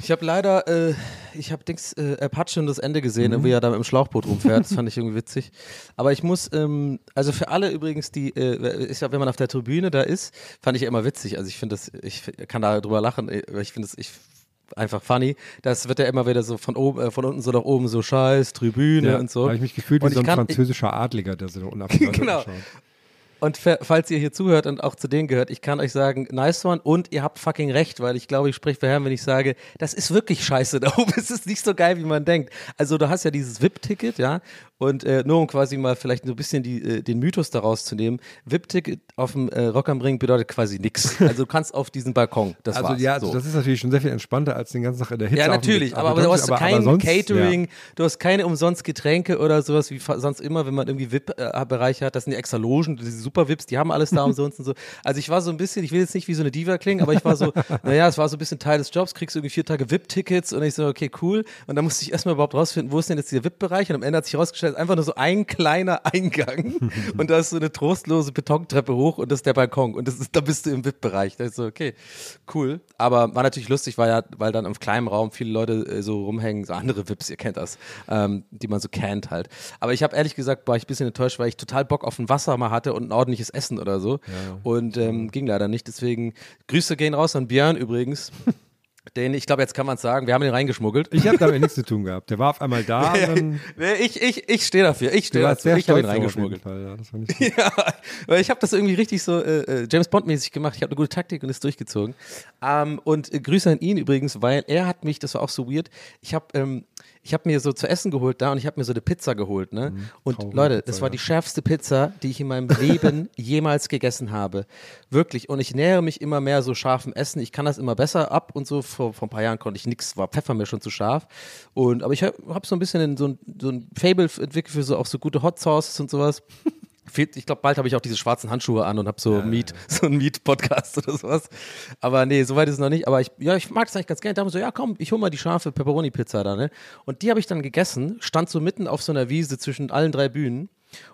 Ich habe leider, äh, ich habe Dings äh, Apache und das Ende gesehen, wie er da mit dem Schlauchboot rumfährt. Das fand ich irgendwie witzig. Aber ich muss, ähm, also für alle übrigens, die, äh, ich glaube, wenn man auf der Tribüne da ist, fand ich immer witzig. Also ich finde das, ich kann da drüber lachen, äh, weil ich finde das, ich einfach funny. Das wird ja immer wieder so von oben, äh, von unten so nach oben so Scheiß, Tribüne Ja, und so. Da habe ich mich gefühlt Und wie so ein kann- französischer Adliger, der so unabhängig Genau. schaut. Und fa- falls ihr hier zuhört und auch zu denen gehört, ich kann euch sagen, nice one und ihr habt fucking recht, weil ich glaube, ich spreche für Herrn, wenn ich sage, das ist wirklich scheiße da oben. Es ist nicht so geil, wie man denkt. Also du hast ja dieses VIP-Ticket, ja, und äh, nur um quasi mal vielleicht so ein bisschen die, äh, den Mythos daraus zu nehmen, VIP-Ticket auf dem äh, Rock am Ring bedeutet quasi nichts. Also du kannst auf diesen Balkon, das Also war's. ja, also so. das ist natürlich schon sehr viel entspannter als den ganzen Tag in der Hitze. Ja, natürlich, aber, aber du hast Donnerstag, kein sonst, Catering, Ja. du hast keine umsonst Getränke oder sowas wie sonst immer, wenn man irgendwie VIP-Bereich hat. Das sind die extra Logen, diese Super-Vips, die haben alles da umsonst und so. Also ich war so ein bisschen, ich will jetzt nicht wie so eine Diva klingen, aber ich war so, naja, es war so ein bisschen Teil des Jobs, kriegst du irgendwie vier Tage VIP-Tickets und ich so, okay, cool. Und dann musste ich erstmal überhaupt rausfinden, wo ist denn jetzt dieser VIP-Bereich? Und am Ende hat sich herausgestellt, einfach nur so ein kleiner Eingang und da ist so eine trostlose Betontreppe hoch und das ist der Balkon und das ist, da bist du im VIP-Bereich. Da ist so, okay, cool. Aber war natürlich lustig, weil ja, weil dann im kleinen Raum viele Leute äh, so rumhängen, so andere VIPs, ihr kennt das, ähm, die man so kennt halt. Aber ich habe ehrlich gesagt, war ich ein bisschen enttäuscht, weil ich total Bock auf ein Wasser mal hatte und ein ordentliches Essen oder so. Und ähm, ging leider nicht. Deswegen Grüße gehen raus an Björn übrigens. Den, ich glaube, jetzt kann man es sagen, wir haben den reingeschmuggelt. Ich habe damit nichts zu tun gehabt. Der war auf einmal da. Nee, ich ich, ich stehe dafür. Ich stehe dafür. Ich habe ihn reingeschmuggelt. Fall, ja. Ja, weil ich habe das irgendwie richtig so äh, äh, James Bond-mäßig gemacht. Ich habe eine gute Taktik und ist durchgezogen. Ähm, und äh, Grüße an ihn übrigens, weil er hat mich, das war auch so weird, ich habe ähm, ich habe mir so zu essen geholt da und ich habe mir so eine Pizza geholt, ne? und traurige Leute, das war die schärfste Pizza, die ich in meinem Leben jemals gegessen habe. Wirklich. Und ich nähere mich immer mehr so scharfem Essen. Ich kann das immer besser ab und so. Vor, vor ein paar Jahren konnte ich nichts, war Pfeffer mir schon zu scharf. Und, aber ich habe hab so ein bisschen in so ein, so ein Fable entwickelt für so auch so gute Hot Sauces und sowas. Ich glaube, bald habe ich auch diese schwarzen Handschuhe an und habe so Meat, so einen Meat-Podcast oder sowas. Aber nee, soweit ist es noch nicht. Aber ich, ja, ich mag es eigentlich ganz gerne. Da haben wir so, ja komm, ich hole mal die scharfe Pepperoni-Pizza da, ne? Und die habe ich dann gegessen, stand so mitten auf so einer Wiese zwischen allen drei Bühnen.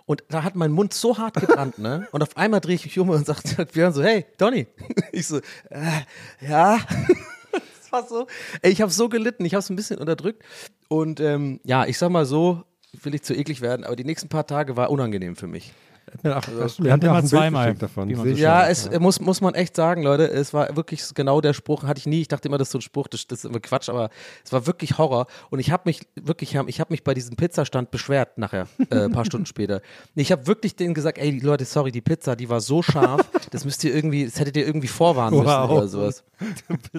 Und da hat mein Mund so hart gebrannt, ne? Und auf einmal drehe ich mich um und sagt Björn so, hey, Donny. Ich so, äh, ja. Das war so, ey, ich habe so gelitten, ich habe es ein bisschen unterdrückt. Und ähm, ja, ich sag mal so, will ich zu eklig werden, aber die nächsten paar Tage war unangenehm für mich. Ja, ach, Also, wir haben ja auch immer zweimal, davon. ich Ja, es äh, muss, muss man echt sagen, Leute, es war wirklich genau der Spruch, hatte ich nie, ich dachte immer, das ist so ein Spruch, das, das ist immer Quatsch, aber es war wirklich Horror und ich habe mich wirklich, ich habe mich bei diesem Pizzastand beschwert nachher, äh, ein paar Stunden später. Ich habe wirklich denen gesagt, ey Leute, sorry, die Pizza, die war so scharf, das müsst ihr irgendwie, das hättet ihr irgendwie vorwarnen müssen Wow. oder sowas.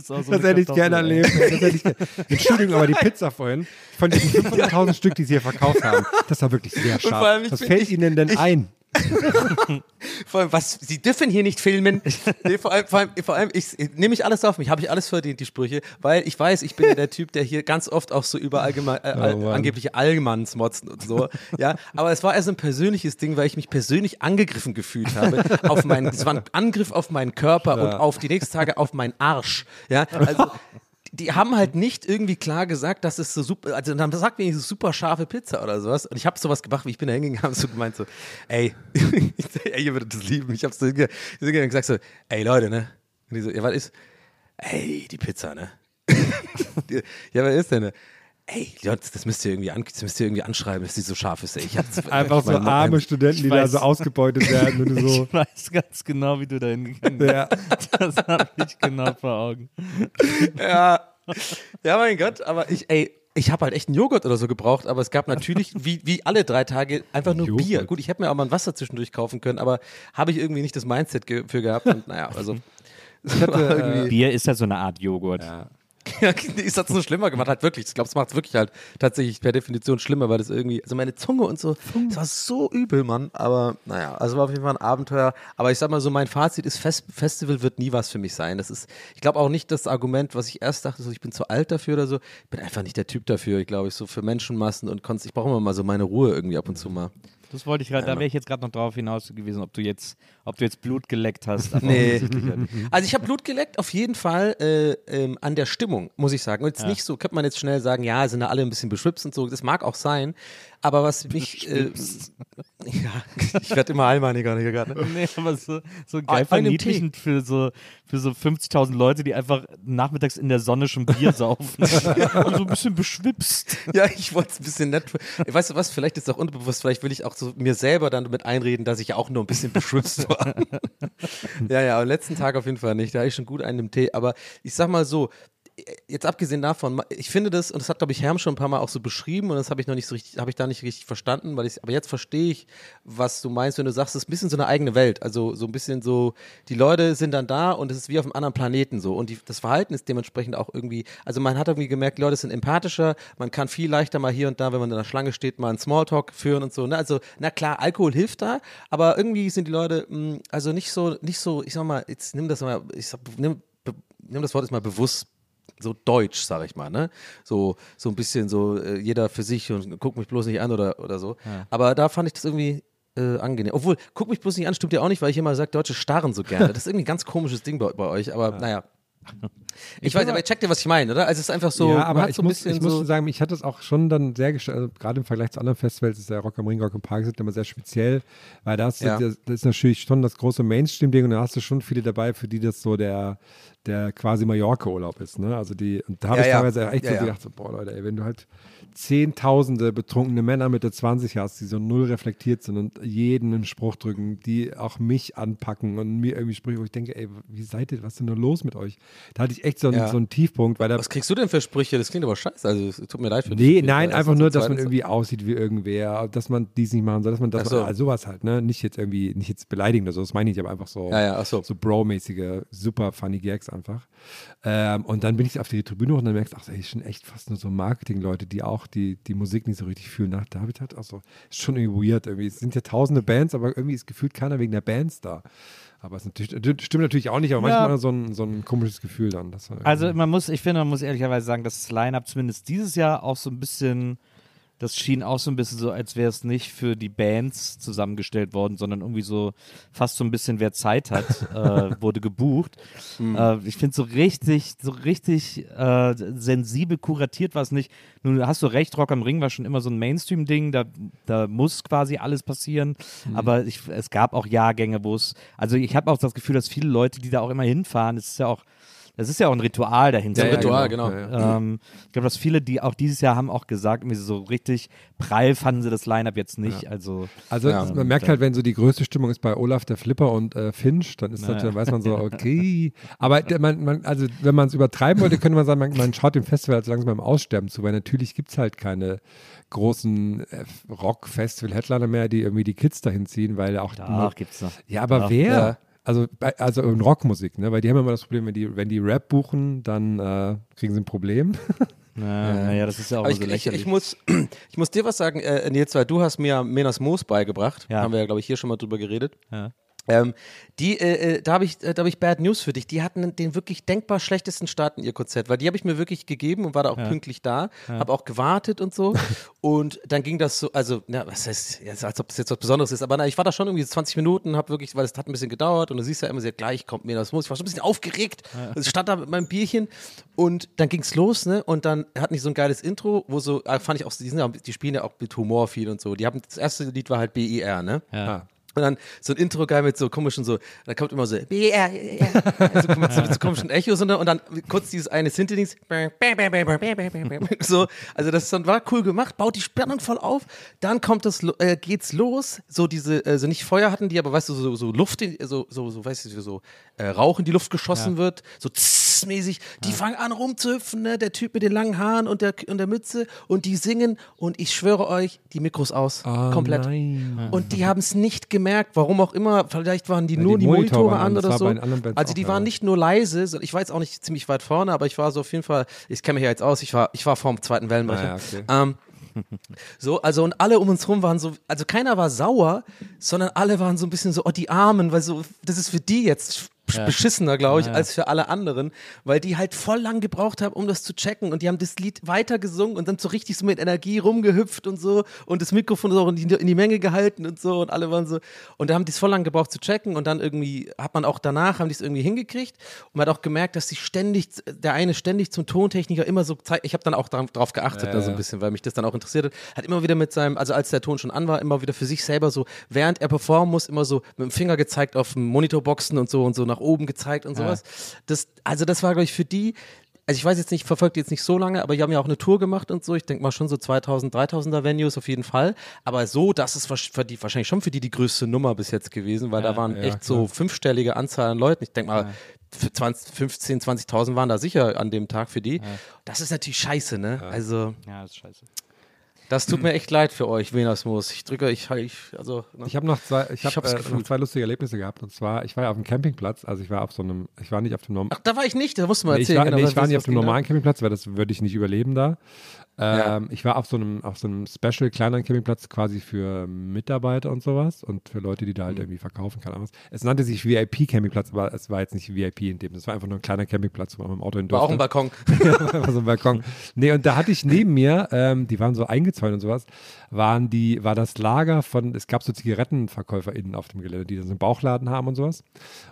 Auch so Das hätte ich gerne erlebt. ey. Das hätte ich gerne. Entschuldigung, aber die Pizza vorhin, von diesen 500.000 Stück, die sie hier verkauft haben, das war wirklich sehr scharf. ich Was fällt ich- Ihnen denn ein? Vor allem, was, sie dürfen hier nicht filmen. Nee, vor allem, vor allem, vor allem ich, nehme ich alles auf mich, habe ich alles verdient, die Sprüche, weil ich weiß, ich bin ja der Typ, der hier ganz oft auch so über allgemein, äh, Mann. angebliche Allmanns motzen und so. Ja, aber es war also ein persönliches Ding, weil ich mich persönlich angegriffen gefühlt habe. Auf meinen, es war ein Angriff auf meinen Körper und auf die nächsten Tage auf meinen Arsch. Ja, also. Die haben halt nicht irgendwie klar gesagt, dass es so super, also dann sagt mir super scharfe Pizza oder sowas. Und ich habe sowas gemacht, wie ich bin da hingegangen, habe so gemeint so, ey, ey, ihr würdet das lieben. Ich habe so hinge- hingegangen und gesagt so, ey Leute, ne? Und die so, ja, was ist? Ey, die Pizza, ne? Ja, was ist denn, ne? Ey, Leute, das müsst ihr irgendwie, an, das müsst ihr irgendwie anschreiben, dass die so scharf ist. Ey. Ich hab's, Einfach so mein- mein- arme Studenten, die ich da weiß. so ausgebeutet werden. Und du so, Ich weiß ganz genau, wie du da hingegangen bist. ja. Das habe ich genau vor Augen. Ja. ja, mein Gott, aber ich, ey, ich habe halt echt einen Joghurt oder so gebraucht, aber es gab natürlich, wie, wie alle drei Tage, einfach nur Joghurt. Bier. Gut, ich hätte mir auch mal ein Wasser zwischendurch kaufen können, aber habe ich irgendwie nicht das Mindset ge für gehabt. Und naja, also. Ich hatte, Bier ist ja so eine Art Joghurt. ja, ist das so schlimmer gemacht, halt wirklich. Ich glaube, es macht es wirklich halt tatsächlich per Definition schlimmer, weil das irgendwie, also meine Zunge und so, es war so übel, Mann. Aber naja, also war auf jeden Fall ein Abenteuer. Aber ich sag mal so, mein Fazit ist, Fest Festival wird nie was für mich sein. Das ist, ich glaube auch nicht das Argument, was ich erst dachte, so, ich bin zu alt dafür oder so. Ich bin einfach nicht der Typ dafür, ich glaube, ich so für Menschenmassen und Konst. Ich brauche immer mal so meine Ruhe irgendwie ab und zu mal. Das wollte ich gerade, da wäre ich jetzt gerade noch drauf hinaus gewesen, ob du jetzt, ob du jetzt Blut geleckt hast. Nee. ja. Also ich habe Blut geleckt, auf jeden Fall äh, ähm, an der Stimmung, muss ich sagen. Und jetzt nicht so, könnte man jetzt schnell sagen, ja, sind da alle ein bisschen beschwipst und so, das mag auch sein. Aber was mich, äh, ja, ich werde immer allmeiniger hier gerade. Ne? Nee, aber so, so geil einem verniedlichend für so, für so 50.000 Leute, die einfach nachmittags in der Sonne schon Bier saufen. Und so ein bisschen beschwipst. Ja, ich wollte es ein bisschen nett. Weißt du was, vielleicht ist es auch unbewusst, vielleicht will ich auch so mir selber dann damit einreden, dass ich auch nur ein bisschen beschwipst war. ja, ja, am letzten Tag auf jeden Fall nicht. Da hatte ich schon gut einen im Tee. Aber ich sag mal so, jetzt abgesehen davon, ich finde das, und das hat, glaube ich, Herm schon ein paar Mal auch so beschrieben, und das habe ich noch nicht so richtig, habe ich da nicht richtig verstanden, weil ich, aber jetzt verstehe ich, was du meinst, wenn du sagst, es ist ein bisschen so eine eigene Welt. Also so ein bisschen so, die Leute sind dann da und es ist wie auf einem anderen Planeten so. Und die, das Verhalten ist dementsprechend auch irgendwie, also man hat irgendwie gemerkt, Leute sind empathischer, man kann viel leichter mal hier und da, wenn man in der Schlange steht, mal einen Smalltalk führen und so. Ne? Also, na klar, Alkohol hilft da, aber irgendwie sind die Leute, mh, also nicht so, nicht so, ich sag mal, jetzt nimm das mal, ich sag, nimm, nimm das Wort jetzt mal bewusst so deutsch, sag ich mal, ne? So, so ein bisschen so, äh, jeder für sich und guck mich bloß nicht an oder, oder so. Aber da fand ich das irgendwie, äh, angenehm. Obwohl, guck mich bloß nicht an, stimmt ja auch nicht, weil ich immer sage, Deutsche starren so gerne. Das ist irgendwie ein ganz komisches Ding bei, bei euch, aber naja. Ich, weiß, aber ihr checkt ja, was ich meine, oder? Also es ist einfach so, ja, aber ich, so muss, ich muss so, sagen, ich hatte es auch schon dann sehr gestört, also gerade im Vergleich zu anderen Festivals ist der Rock am Ring, Rock im Park sind immer sehr speziell, weil da hast du, Ja. das, das ist natürlich schon das große Mainstream-Ding und da hast du schon viele dabei, für die das so der, der quasi Mallorca-Urlaub ist, ne? Also die, und da habe Ja, ich ja. teilweise echt Ja, so gedacht, so, boah Leute, ey, wenn du halt zehntausende betrunkene Männer Mitte 20 hast, die so null reflektiert sind und jeden einen Spruch drücken, die auch mich anpacken und mir irgendwie Sprüche, wo ich denke, ey, wie seid ihr, was ist denn nur los mit euch? Da hatte ich echt so einen, Ja. so einen Tiefpunkt, weil da was kriegst du denn für Sprüche? Das klingt aber scheiße, also es tut mir leid für Nee, dich. nein, Erstens einfach nur, dass man irgendwie aussieht wie irgendwer, dass man dies nicht machen soll, dass man das, so. also sowas halt, ne? Nicht jetzt irgendwie, nicht jetzt beleidigend oder so, das meine ich aber einfach so, Ja, ja, so. so Bro-mäßige, super funny Gags einfach. Ähm, und dann bin ich auf die Tribüne hoch und dann merkst du, ach, ey, schon echt fast nur so Marketing-Leute, die auch die, die Musik nicht so richtig fühlen. Nach David hat auch so, ist schon irgendwie weird irgendwie. Es sind ja tausende Bands, aber irgendwie ist gefühlt keiner wegen der Bands da. Aber es natürlich, stimmt natürlich auch nicht, aber Ja. manchmal so ein, so ein komisches Gefühl dann. Also man muss, ich finde, man muss ehrlicherweise sagen, dass das Line-Up zumindest dieses Jahr auch so ein bisschen, das schien auch so ein bisschen so, als wäre es nicht für die Bands zusammengestellt worden, sondern irgendwie so fast so ein bisschen, wer Zeit hat, äh, wurde gebucht. Äh, ich finde so richtig, so richtig äh, sensibel kuratiert war es nicht. Nun hast du recht, Rock am Ring war schon immer so ein Mainstream-Ding, da, da muss quasi alles passieren. Aber ich, es gab auch Jahrgänge, wo es, also ich habe auch das Gefühl, dass viele Leute, die da auch immer hinfahren, es ist ja auch das ist ja auch ein Ritual dahinter. Ja, ja, Ritual, genau. genau. Ja, ja. Ähm, ich glaube, dass viele, die auch dieses Jahr haben auch gesagt, irgendwie so richtig prall fanden sie das Line-Up jetzt nicht. Also, Also Ja. man merkt halt, wenn so die größte Stimmung ist bei Olaf der Flipper und äh, Finch, dann ist das, Naja. dann weiß man so, okay. Aber man, man, also wenn man es übertreiben wollte, könnte man sagen, man, man schaut dem Festival halt langsam beim Aussterben zu, weil natürlich gibt es halt keine großen äh, Rock-Festival-Headliner mehr, die irgendwie die Kids dahin ziehen, weil auch da gibt's noch. ja, aber Ja. wer? Ja. Also, bei, also in Rockmusik, ne? Weil die haben immer das Problem, wenn die, wenn die Rap buchen, dann äh, kriegen sie ein Problem. Na, naja, das ist ja auch ich, so ich, lächerlich. ich, muss, ich muss dir was sagen, äh, Nils, weil du hast mir Menas Moos beigebracht. Ja. Haben wir ja, glaube ich, hier schon mal drüber geredet. ja. Ähm, die, äh, äh, da habe ich, äh, da hab ich Bad News für dich. Die hatten den wirklich denkbar schlechtesten Start in ihr Konzert, weil die habe ich mir wirklich gegeben und war da auch pünktlich da, habe auch gewartet und so. und dann ging das so, also, na, was heißt, ja, als ob das jetzt was Besonderes ist, aber na, ich war da schon irgendwie 20 Minuten, habe wirklich, weil es hat ein bisschen gedauert und du siehst ja immer sehr gleich kommt mir das muss. Ich war schon ein bisschen aufgeregt. Also ich stand da mit meinem Bierchen und dann ging's los, ne? Und dann hatten die so ein geiles Intro, wo so, äh, fand ich auch, die, sind ja, die spielen ja auch mit Humor viel und so. Die haben, das erste Lied war halt BIR, ne? Ja. Und dann so ein Intro geil mit so komischen so, da kommt immer so, ja, ja. Also mit, so, mit so komischen Echos und dann, und dann kurz dieses eine Synthi-Dings, so, also das dann war cool gemacht, baut die Spannung voll auf, dann kommt das, äh, geht's los, so diese, also nicht Feuer hatten die, aber weißt du, so, so Luft, so, so, so, weißt du, so äh, Rauch in die Luft geschossen wird, so mäßig, die fangen an rumzuhüpfen, ne, der Typ mit den langen Haaren und der, und der Mütze und die singen und ich schwöre euch, die Mikros aus, komplett. nein. Und die haben es nicht gemerkt, warum auch immer. Vielleicht waren die Weil nur die die, Monitor Monitore an, oder so. Also die ja. waren nicht nur leise, ich war jetzt auch nicht ziemlich weit vorne, aber ich war so auf jeden Fall, ich kenne mich ja jetzt aus, ich war, ich war vorm zweiten Wellenbrecher. Ah, ja, okay. ähm, so, also und alle um uns rum waren so, also keiner war sauer, sondern alle waren so ein bisschen so, oh die Armen, weil so, das ist für die jetzt beschissener, glaube ich, als für alle anderen, weil die halt voll lang gebraucht haben, um das zu checken. Und die haben das Lied weiter gesungen und dann so richtig so mit Energie rumgehüpft und so und das Mikrofon so in die, in die Menge gehalten und so und alle waren so. Und da haben die es voll lang gebraucht zu checken und dann irgendwie hat man auch danach, haben die es irgendwie hingekriegt. Und man hat auch gemerkt, dass die ständig, der eine ständig zum Tontechniker immer so, zei- ich habe dann auch darauf drauf geachtet, da so ein bisschen, weil mich das dann auch interessiert hat, hat immer wieder mit seinem, also als der Ton schon an war, immer wieder für sich selber so, während er performen muss, immer so mit dem Finger gezeigt auf dem Monitorboxen und so und so nach oben gezeigt und sowas. Das, also das war, glaube ich, für die, also ich weiß jetzt nicht, ich verfolge die jetzt nicht so lange, aber die haben ja auch eine Tour gemacht und so. Ich denke mal schon so 2000, 3000er Venues auf jeden Fall. Aber so, das ist für die, wahrscheinlich schon für die die größte Nummer bis jetzt gewesen, weil da waren ja, echt so fünfstellige Anzahl an Leuten. Ich denke mal, für 20, 15, 20.000 waren da sicher an dem Tag für die. Das ist natürlich scheiße, ne? Also, ja, das ist scheiße. Das tut mir echt leid für euch, Venasmus. Ich drücke, ich, ich also, ne? Ich habe noch zwei, ich Ich habe äh, noch zwei lustige Erlebnisse gehabt. Und zwar, ich war ja auf dem Campingplatz, also ich war auf so einem, ich war nicht auf dem normalen. Ach, da war ich nicht, da musst du mal Nee, ich erzählen. war, genau, nee, ich war nicht auf dem normalen Campingplatz, weil das würde ich nicht überleben da. Ähm, Ich war auf so einem, auf so einem Special kleineren Campingplatz quasi für Mitarbeiter und sowas und für Leute, die da Mhm. halt irgendwie verkaufen, keine Ahnung. Es nannte sich VIP-Campingplatz, aber es war jetzt nicht VIP in dem. Es war einfach nur ein kleiner Campingplatz, wo man mit dem Auto hin War auch ein Balkon. War so ein Balkon. Nee, und da hatte ich neben mir, ähm, die waren so eingezäunt und sowas, waren die, war das Lager von, es gab so ZigarettenverkäuferInnen auf dem Gelände, die dann so einen Bauchladen haben und sowas.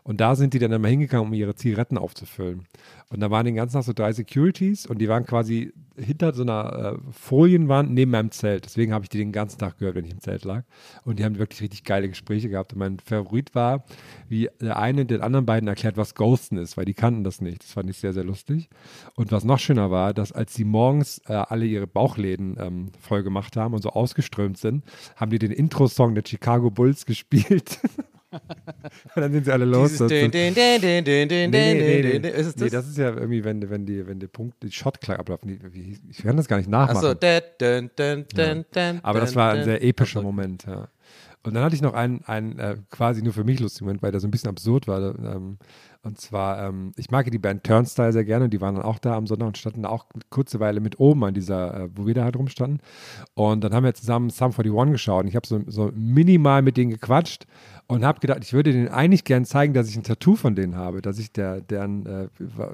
Und da sind die dann immer hingegangen, um ihre Zigaretten aufzufüllen. Und da waren den ganzen Tag so drei Securities und die waren quasi hinter so einer äh, Folienwand neben meinem Zelt. Deswegen habe ich die den ganzen Tag gehört, wenn ich im Zelt lag. Und die haben wirklich richtig geile Gespräche gehabt. Und mein Favorit war, wie der eine den anderen beiden erklärt, was Ghosten ist, weil die kannten das nicht. Das fand ich sehr, sehr lustig. Und was noch schöner war, dass als sie morgens äh, alle ihre Bauchläden ähm, voll gemacht haben und so ausgeströmt sind, haben die den Intro-Song der Chicago Bulls gespielt. Und dann sind sie alle los. Dieses Das- Nee, nee, nee, nee. Ist es nee, das? das ist ja irgendwie, wenn, wenn die, wenn der Punkt, die Shotklang ablaufen. Die, ich kann das gar nicht nachmachen. Achso, den, den, den, den, Aber das war ein sehr epischer Moment, ja. Und dann hatte ich noch einen, einen äh, quasi nur für mich lustigen Moment, weil der so ein bisschen absurd war. Ähm, und zwar, ähm, ich mag ja die Band Turnstyle sehr gerne und die waren dann auch da am Sonntag und standen auch eine kurze Weile mit oben an dieser, äh, wo wir da halt rumstanden. Und dann haben wir zusammen Sum 41 geschaut und ich habe so, so minimal mit denen gequatscht und habe gedacht, ich würde denen eigentlich gern zeigen, dass ich ein Tattoo von denen habe, dass ich der, deren, äh,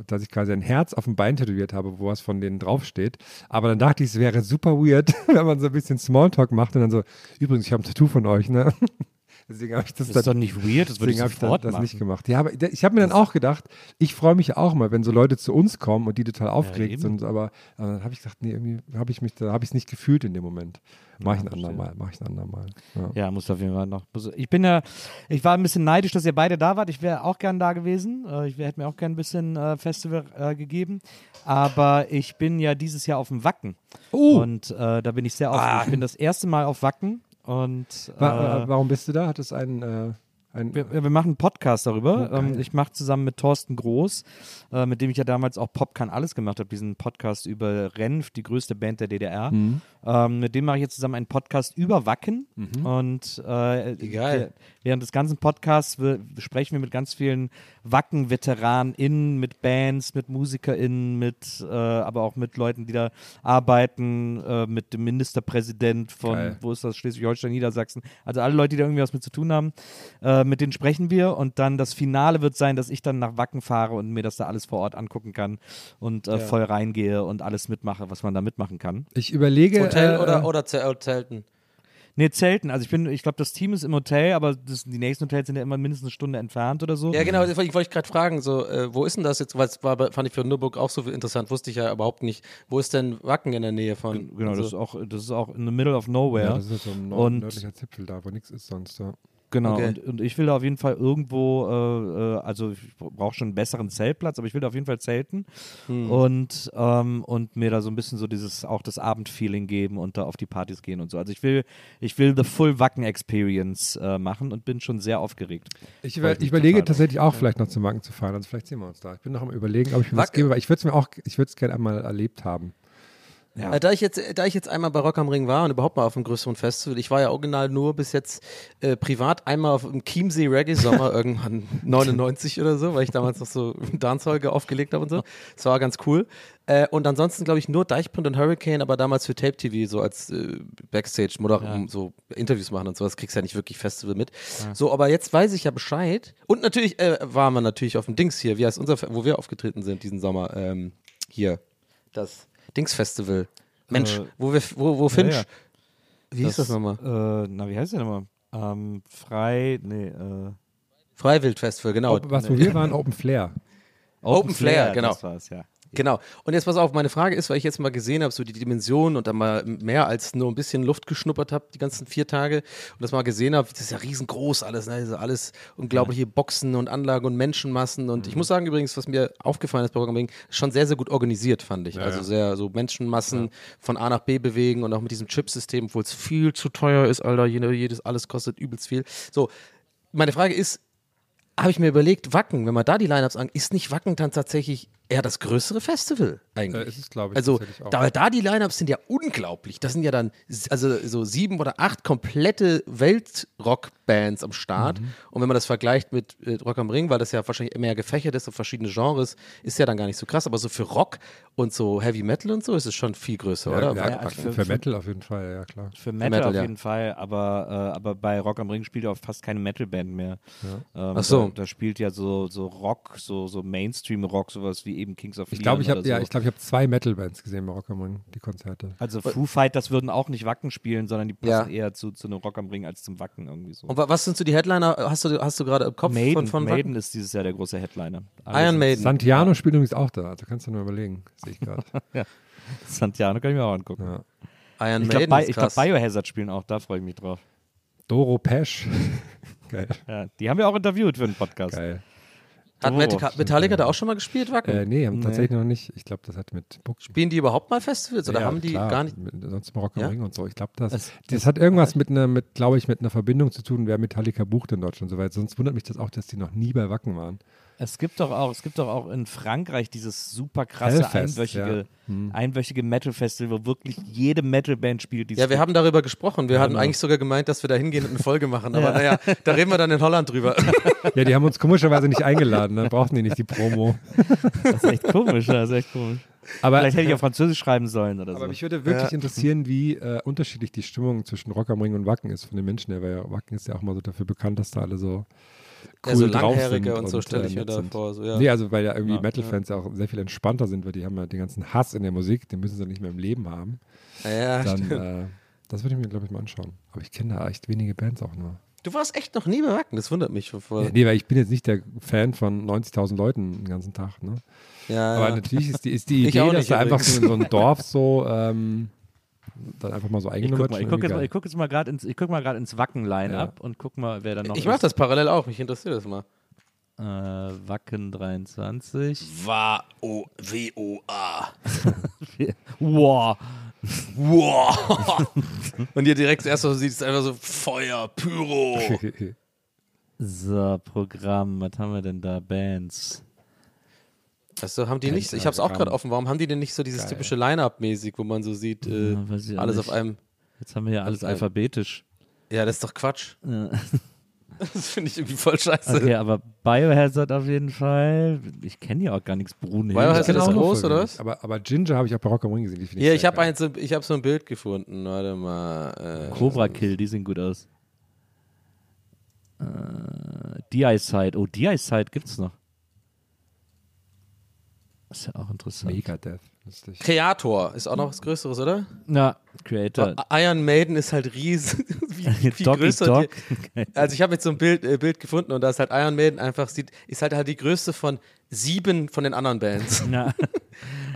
dass ich quasi ein Herz auf dem Bein tätowiert habe, wo was von denen draufsteht. Aber dann dachte ich, es wäre super weird, wenn man so ein bisschen Smalltalk macht und dann so, übrigens, ich habe ein Tattoo von euch, ne? Deswegen habe ich das, Das ist doch nicht weird, das würde ich Deswegen habe ich sofort das, machen. nicht gemacht. Ja, aber ich habe mir dann auch gedacht, ich freue mich auch mal, wenn so Leute zu uns kommen und die total aufgeregt eben. sind, aber, aber dann habe ich gesagt, nee, irgendwie habe ich mich, da habe ich es nicht gefühlt in dem Moment. Mach ich ein andermal, mach ich ein andermal. Ja. Ja, muss auf jeden Fall noch. Ich bin ja, ich war ein bisschen neidisch, dass ihr beide da wart. Ich wäre auch gern da gewesen. Äh, Ich hätte mir auch gern ein bisschen äh, Festival äh, gegeben. Aber ich bin ja dieses Jahr auf dem Wacken. Und äh, da bin ich sehr aufgeregt. Ich bin das erste Mal auf Wacken. Und Wa- äh, warum bist du da? Hat es einen, äh, einen wir, wir machen einen Podcast darüber. Oh, ähm, ich mache zusammen mit Thorsten Groß, äh, mit dem ich ja damals auch Pop kann alles gemacht habe, diesen Podcast über Renf, die größte Band der DDR. Mhm. Ähm, mit dem mache ich jetzt zusammen einen Podcast über Wacken. Und äh, geil. während des ganzen Podcasts wir, sprechen wir mit ganz vielen Wacken-VeteranInnen, mit Bands, mit MusikerInnen, mit, äh, aber auch mit Leuten, die da arbeiten, äh, mit dem Ministerpräsident von, Geil. wo ist das, Schleswig-Holstein, Niedersachsen. Also alle Leute, die da irgendwie was mit zu tun haben, äh, mit denen sprechen wir und dann das Finale wird sein, dass ich dann nach Wacken fahre und mir das da alles vor Ort angucken kann und äh, voll reingehe und alles mitmache, was man da mitmachen kann. ich überlege. Hotel äh, oder, oder Zel- Zelten? Nee, Zelten. Also ich bin, ich glaube, das Team ist im Hotel, aber das, die nächsten Hotels sind ja immer mindestens eine Stunde entfernt oder so. Ja, genau, ich wollte gerade fragen, so, äh, wo ist denn das jetzt? Weil es war, fand ich für Nürburg auch so interessant, wusste ich ja überhaupt nicht. Wo ist denn Wacken in der Nähe von? Genau, das ist auch, das ist auch in the middle of nowhere. Ja, das ist so ein nord Und- nördlicher Zipfel da, wo nichts ist sonst. Ja. Genau, Okay. und, und ich will da auf jeden Fall irgendwo, äh, äh, also ich brauche schon einen besseren Zeltplatz, aber ich will da auf jeden Fall zelten und, ähm, und mir da so ein bisschen so dieses, auch das Abendfeeling geben und da auf die Partys gehen und so. Also ich will, ich will the full Wacken Experience äh, machen und bin schon sehr aufgeregt. Ich, über, ich überlege tatsächlich auch vielleicht noch zum Wacken zu fahren. Also vielleicht sehen wir uns da. Ich bin noch am überlegen, ob ich mir das Wacken- gebe, weil ich würde es mir auch, ich würde es gerne einmal erlebt haben. Äh, da, ich jetzt, da ich jetzt einmal bei Rock am Ring war und überhaupt mal auf einem größeren Festival, ich war ja original nur bis jetzt äh, privat einmal auf dem Chiemsee Reggae Sommer irgendwann 99 oder so, weil ich damals noch so Dancehall aufgelegt habe und so. Das war ganz cool. Äh, und ansonsten glaube ich nur Deichbrand und Hurricane, aber damals für Tape TV so als äh, Backstage Moder so Interviews machen und sowas kriegst du ja nicht wirklich Festival mit. So, aber jetzt weiß ich ja Bescheid. Und natürlich äh, waren wir natürlich auf dem Dings hier, wie heißt unser, wo wir aufgetreten sind diesen Sommer. Ähm, hier, das Dings Festival. Mensch, Äh, wo wir, wo, wo Finch. ja. Wie hieß das nochmal? Äh, na, wie heißt der nochmal? Ähm, frei, nee, äh, Freiwildfestival, genau. Ob, was, wo wir waren, Open Flair. Open Flair, genau. Das war's, ja. Genau. Und jetzt pass auf, meine Frage ist, weil ich jetzt mal gesehen habe, so die Dimensionen und dann mal mehr als nur ein bisschen Luft geschnuppert habe, die ganzen vier Tage und das mal gesehen habe, das ist ja riesengroß alles, ne? Ist alles unglaubliche Boxen und Anlagen und Menschenmassen und ich muss sagen übrigens, was mir aufgefallen ist bei Rock am Ring, schon sehr, sehr gut organisiert, fand ich. also sehr so Menschenmassen von A nach B bewegen und auch mit diesem Chip-System, obwohl es viel zu teuer ist, Alter, jede- jedes, alles kostet übelst viel. So, meine Frage ist, habe ich mir überlegt, Wacken, wenn man da die Lineups an, ist nicht Wacken dann tatsächlich eher das größere Festival eigentlich. Äh, ist es, glaube ich, Also da, da die Lineups sind ja unglaublich. Das sind ja dann also so sieben oder acht komplette Weltrock-Bands am Start. Mhm. Und wenn man das vergleicht mit äh, Rock am Ring, weil das ja wahrscheinlich mehr gefächert ist auf verschiedene Genres, ist ja dann gar nicht so krass. Aber so für Rock und so Heavy Metal und so ist es schon viel größer, oder? Ja, Ja, für, für, Metal auf jeden Fall, ja klar. Für Metal, Metal, auf ja. jeden Fall, aber, äh, aber bei Rock am Ring spielt ja auch fast keine Metalband mehr. Ähm, Ach so. Da, da spielt ja so, so Rock, so, so Mainstream-Rock, sowas wie eben Kings of Ich glaube, ich Leon habe oder ja, so. ich glaube, ich habe zwei Metal-Bands gesehen bei Rock am Ring, die Konzerte. Also Foo Fighters würden auch nicht Wacken spielen, sondern die Ja. passen eher zu, zu einem Rock am Ring als zum Wacken irgendwie so. Und wa- was sind so die Headliner? Hast du, hast du gerade im Kopf Maiden, von, von Maiden ist dieses Jahr der große Headliner. Alle Iron Maiden. Santiano spielt übrigens auch da, also kannst du nur überlegen, sehe ich gerade. Santiano kann ich mir auch angucken. ja. Iron Ich glaube, Maiden ist ich glaub, krass. Biohazard spielen auch, da freue ich mich drauf. Doro Pesch. Geil, Ja, die haben wir auch interviewt für einen Podcast. geil. Hat Oh, Metallica, Metallica da auch schon mal gespielt, Wacken? Äh, nee, haben tatsächlich noch nicht. Ich glaube, das hat mit Book Spielen die überhaupt mal Festivals oder Ja, haben die klar, gar nicht? Mit, sonst im Rock am Ja? Ring und so. Ich glaube, das, Es- das hat irgendwas mit einer, mit, glaube ich, mit einer Verbindung zu tun, wer Metallica bucht in Deutschland. Soweit. Sonst wundert mich das auch, dass die noch nie bei Wacken waren. Es gibt doch auch, es gibt doch auch in Frankreich dieses super krasse Hellfest, einwöchige, ja. Hm. einwöchige Metal-Festival, wo wirklich jede Metal-Band spielt. die es Ja, wir haben darüber gesprochen. Wir hatten genau. eigentlich sogar gemeint, dass wir da hingehen und eine Folge machen. Aber naja, da reden wir dann in Holland drüber. Ja, die haben uns komischerweise nicht eingeladen, dann brauchten die nicht die Promo. Das ist echt komisch, ja, das ist echt komisch. Aber, Vielleicht hätte ich auf Französisch schreiben sollen oder aber so. mich würde wirklich Ja. interessieren, wie äh, unterschiedlich die Stimmung zwischen Rock am Ring und Wacken ist von den Menschen her, weil ja, Wacken ist ja auch mal so dafür bekannt, dass da alle so cool ja, so drauf sind und so stelle ich mir da sind. vor. So, ja. Nee, also weil ja irgendwie Ja. Metal-Fans ja auch sehr viel entspannter sind, weil die haben ja den ganzen Hass in der Musik, den müssen sie nicht mehr im Leben haben. ja, Dann, stimmt. äh, das würde ich mir, glaube ich, mal anschauen. Aber ich kenne da echt wenige Bands auch nur. Du warst echt noch nie bei Wacken, das wundert mich. Voll. Ja, nee, weil ich bin jetzt nicht der Fan von 90.000 Leuten den ganzen Tag. Ne? Ja, Aber natürlich ist die, ist die Idee, dass da einfach so, so ein Dorf so ähm, dann einfach mal so ich guck mal, ich schon guck jetzt, guck jetzt mal gerade ins, ich guck mal gerade ins Wacken-Line-Up und guck mal, wer da noch Ich ist. mach das parallel auch, mich interessiert das mal. Äh, Wacken 23. W-O-W-O-A. Wow. Wow. Und hier direkt das erste, was du siehst, ist einfach so Feuer, Pyro. So, Programm, was haben wir denn da? Bands. Du, haben die nicht, ich hab's auch gerade offen, warum haben die denn nicht so dieses typische Line-Up-mäßig, wo man so sieht, äh, Ja, alles nicht. auf einem, Jetzt haben wir ja alles alphabetisch. ja, das ist doch Quatsch. Ja. Das finde ich irgendwie voll scheiße. Okay, aber Biohazard auf jeden Fall. Ich kenne ja auch gar nichts. Brunhilde. Biohazard ist groß, oder was? Aber, aber Ginger habe ich auch bei Rock am Ring gesehen. Sehr ich habe geil. so- ich habe so ein Bild gefunden. Warte mal. Äh, Cobra Kill, die sehen gut aus. Äh, D-Eye-Side. Oh, D-Eye-Side gibt's noch. Ist ja auch interessant. Megadeth. Lustig. Kreator ist auch noch was Größeres, oder? Na, Creator. Iron Maiden ist halt riesig, wie, viel Doggy größer. Dog. Die, also ich habe jetzt so ein Bild, äh, Bild gefunden und da ist halt Iron Maiden einfach sieht, ist halt halt die größte von sieben von den anderen Bands. Na,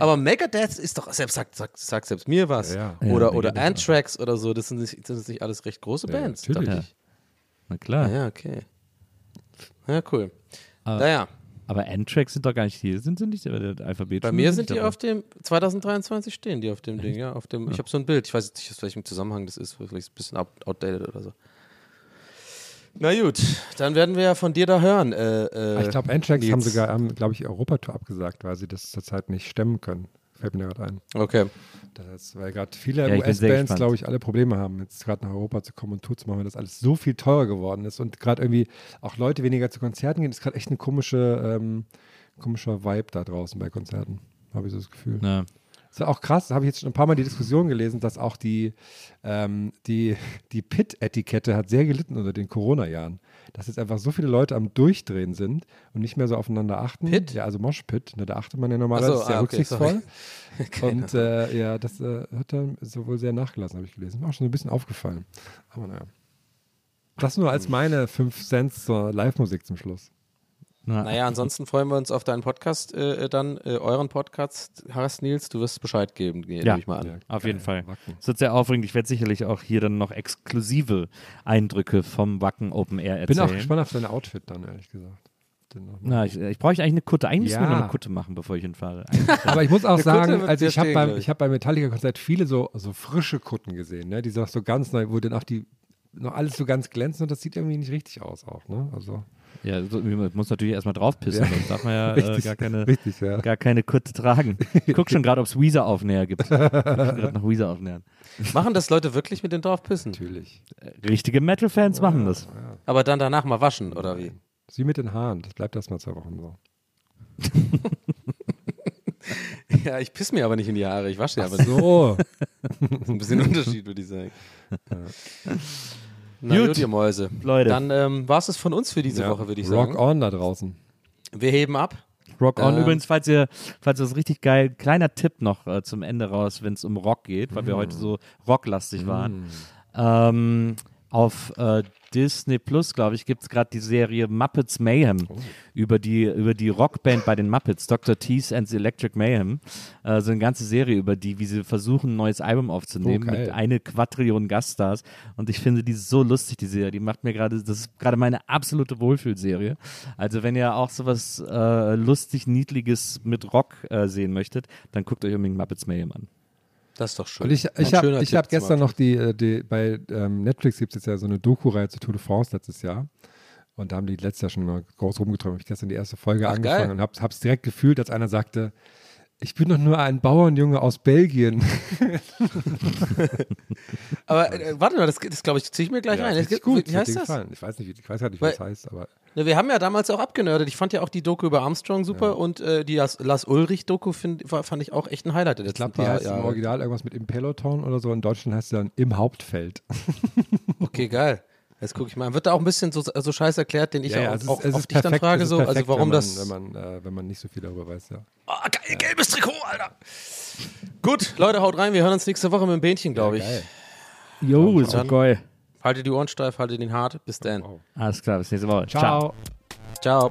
Aber Megadeth ist doch selbst sagt, sagt, sagt selbst mir was. Ja. Ja, Oder oder Megadeth. Anthrax oder so. Das sind nicht, das sind nicht alles recht große Ja, Bands. natürlich. na klar. Ja, okay. Ja, cool. Aber- naja, Aber Anthrax sind doch gar nicht hier. Sind sie nicht? Der Alphabet bei mir sind die dabei. auf dem 2023 stehen die auf dem Ding, ja, auf dem. Ich habe so ein Bild. Ich weiß jetzt nicht, aus welchem Zusammenhang das ist. Vielleicht ein bisschen out- outdated oder so. Na gut, dann werden wir ja von dir da hören. Äh, äh, ich glaube, Anthrax haben sogar, haben, glaube ich, Europatour abgesagt, weil sie das zurzeit nicht stemmen können. Fällt mir gerade ein. Okay. Das ist, weil gerade viele Ja, US-Bands, glaube ich, alle Probleme haben, jetzt gerade nach Europa zu kommen und Tour zu machen, weil das alles so viel teurer geworden ist und gerade irgendwie auch Leute weniger zu Konzerten gehen. Das ist gerade echt ein komische, ähm, komischer Vibe da draußen bei Konzerten, habe ich so das Gefühl. Na, Das ist auch krass, habe ich jetzt schon ein paar Mal die Diskussion gelesen, dass auch die, ähm, die, die Pit-Etikette hat sehr gelitten unter den Corona-Jahren. Dass jetzt einfach so viele Leute am Durchdrehen sind und nicht mehr so aufeinander achten. Pit? Ja, also Mosh-Pit, ne, da achtet man ja normalerweise, so, ist sehr ah, okay, rücksichtsvoll. und äh, ja, das äh, hat dann so wohl sehr nachgelassen, habe ich gelesen. Mir auch schon so ein bisschen aufgefallen. Aber naja. Das nur als meine 5 Cent zur Live-Musik zum Schluss. Na, Naja, ansonsten freuen wir uns auf deinen Podcast äh, dann, äh, euren Podcast, Harris Nils. Du wirst Bescheid geben, gehe Ja. ich mal an. Ja, Auf jeden Fall. Wacken. Es wird sehr aufregend. Ich werde sicherlich auch hier dann noch exklusive Eindrücke vom Wacken Open Air erzählen. Bin auch gespannt auf dein Outfit dann, ehrlich gesagt. Na, ich, ich brauche eigentlich eine Kutte. Eigentlich müssen wir Ja. noch eine Kutte machen, bevor ich hinfahre. Aber ich muss auch sagen, also ich habe beim, ich. hab beim Metallica-Konzert viele so, so frische Kutten gesehen, ne? die so, so ganz neu, wo dann auch die noch alles so ganz glänzen und das sieht irgendwie nicht richtig aus auch. Ne? Also Ja, so, man muss natürlich erstmal draufpissen, Ja. sonst darf man ja äh, Richtig, gar keine richtig, ja. gar keine Kutte tragen. Ich guck schon gerade, ob es Weezer-Aufnäher gibt. Ich guck gerade nach Weezer-Aufnähern. Machen das Leute wirklich mit den draufpissen? Natürlich. Richtige Metal-Fans machen das. Aber dann danach mal waschen, oder wie? Sie mit den Haaren, das bleibt erst mal zwei Wochen so. Ja, ich piss mir aber nicht in die Haare, ich wasche ja aber So. Das ist ein bisschen Unterschied, würde ich sagen. Na Gut. gut, ihr Mäuse. Leute. Dann ähm, war es es von uns für diese Ja. Woche, würde ich Rock sagen. on da draußen. Wir heben ab. Rock on. Ähm. Übrigens, falls ihr, falls ihr das richtig geil, kleiner Tipp noch äh, zum Ende raus, wenn es um Rock geht, weil wir heute so rocklastig waren. Ähm, auf äh, Disney Plus, glaube ich, gibt es gerade die Serie Muppets Mayhem über die, über die Rockband bei den Muppets, Dr. Tease and the Electric Mayhem. Äh, so eine ganze Serie über die, wie sie versuchen, ein neues Album aufzunehmen Oh, mit eine Quadrillion Gaststars. Und ich finde die so lustig, die Serie. Die macht mir gerade, das ist gerade meine absolute Wohlfühlserie. Also wenn ihr auch sowas äh, lustig, niedliges mit Rock äh, sehen möchtet, dann guckt euch unbedingt Muppets Mayhem an. Das ist doch schön. Und ich, ich habe hab gestern noch die, äh, die bei ähm, Netflix gibt es jetzt ja so eine Doku-Reihe zu Tour de France letztes Jahr. Und da haben die letztes Jahr schon mal groß rumgeträumt. Hab ich gestern die erste Folge Ach, angefangen geil. und habe es direkt gefühlt, als einer sagte, ich bin doch nur ein Bauernjunge aus Belgien. Aber äh, warte mal, das, das glaube ich, ziehe ich mir gleich Ja, richtig Es gibt, gut. Wie heißt das? gefallen. Ich weiß nicht, ich weiß gar nicht, wie Weil- das heißt, aber Ne, wir haben ja damals auch abgenördet. Ich fand ja auch die Doku über Armstrong super und äh, die Las Ulrich-Doku fand ich auch echt ein Highlight der ich glaube, die paar heißt im Jahre. Original irgendwas mit im Peloton oder so. In Deutschland heißt sie dann im Hauptfeld. Okay, geil. Jetzt gucke ich mal. Wird da auch ein bisschen so, so scheiß erklärt, den ich auch, es ist- auch es ist auf dich dann frage, es ist so, also perfekt, warum wenn man, das. Wenn man, äh, wenn man nicht so viel darüber weiß, ja. Ah, geil, gelbes Trikot, Alter. Gut, Leute, haut rein. Wir hören uns nächste Woche mit dem Bähnchen, glaube ich. Jo, ist doch geil. Haltet die Ohren steif, haltet den hart. Bis dann. Alles klar, bis nächste Woche. Ciao. Ciao.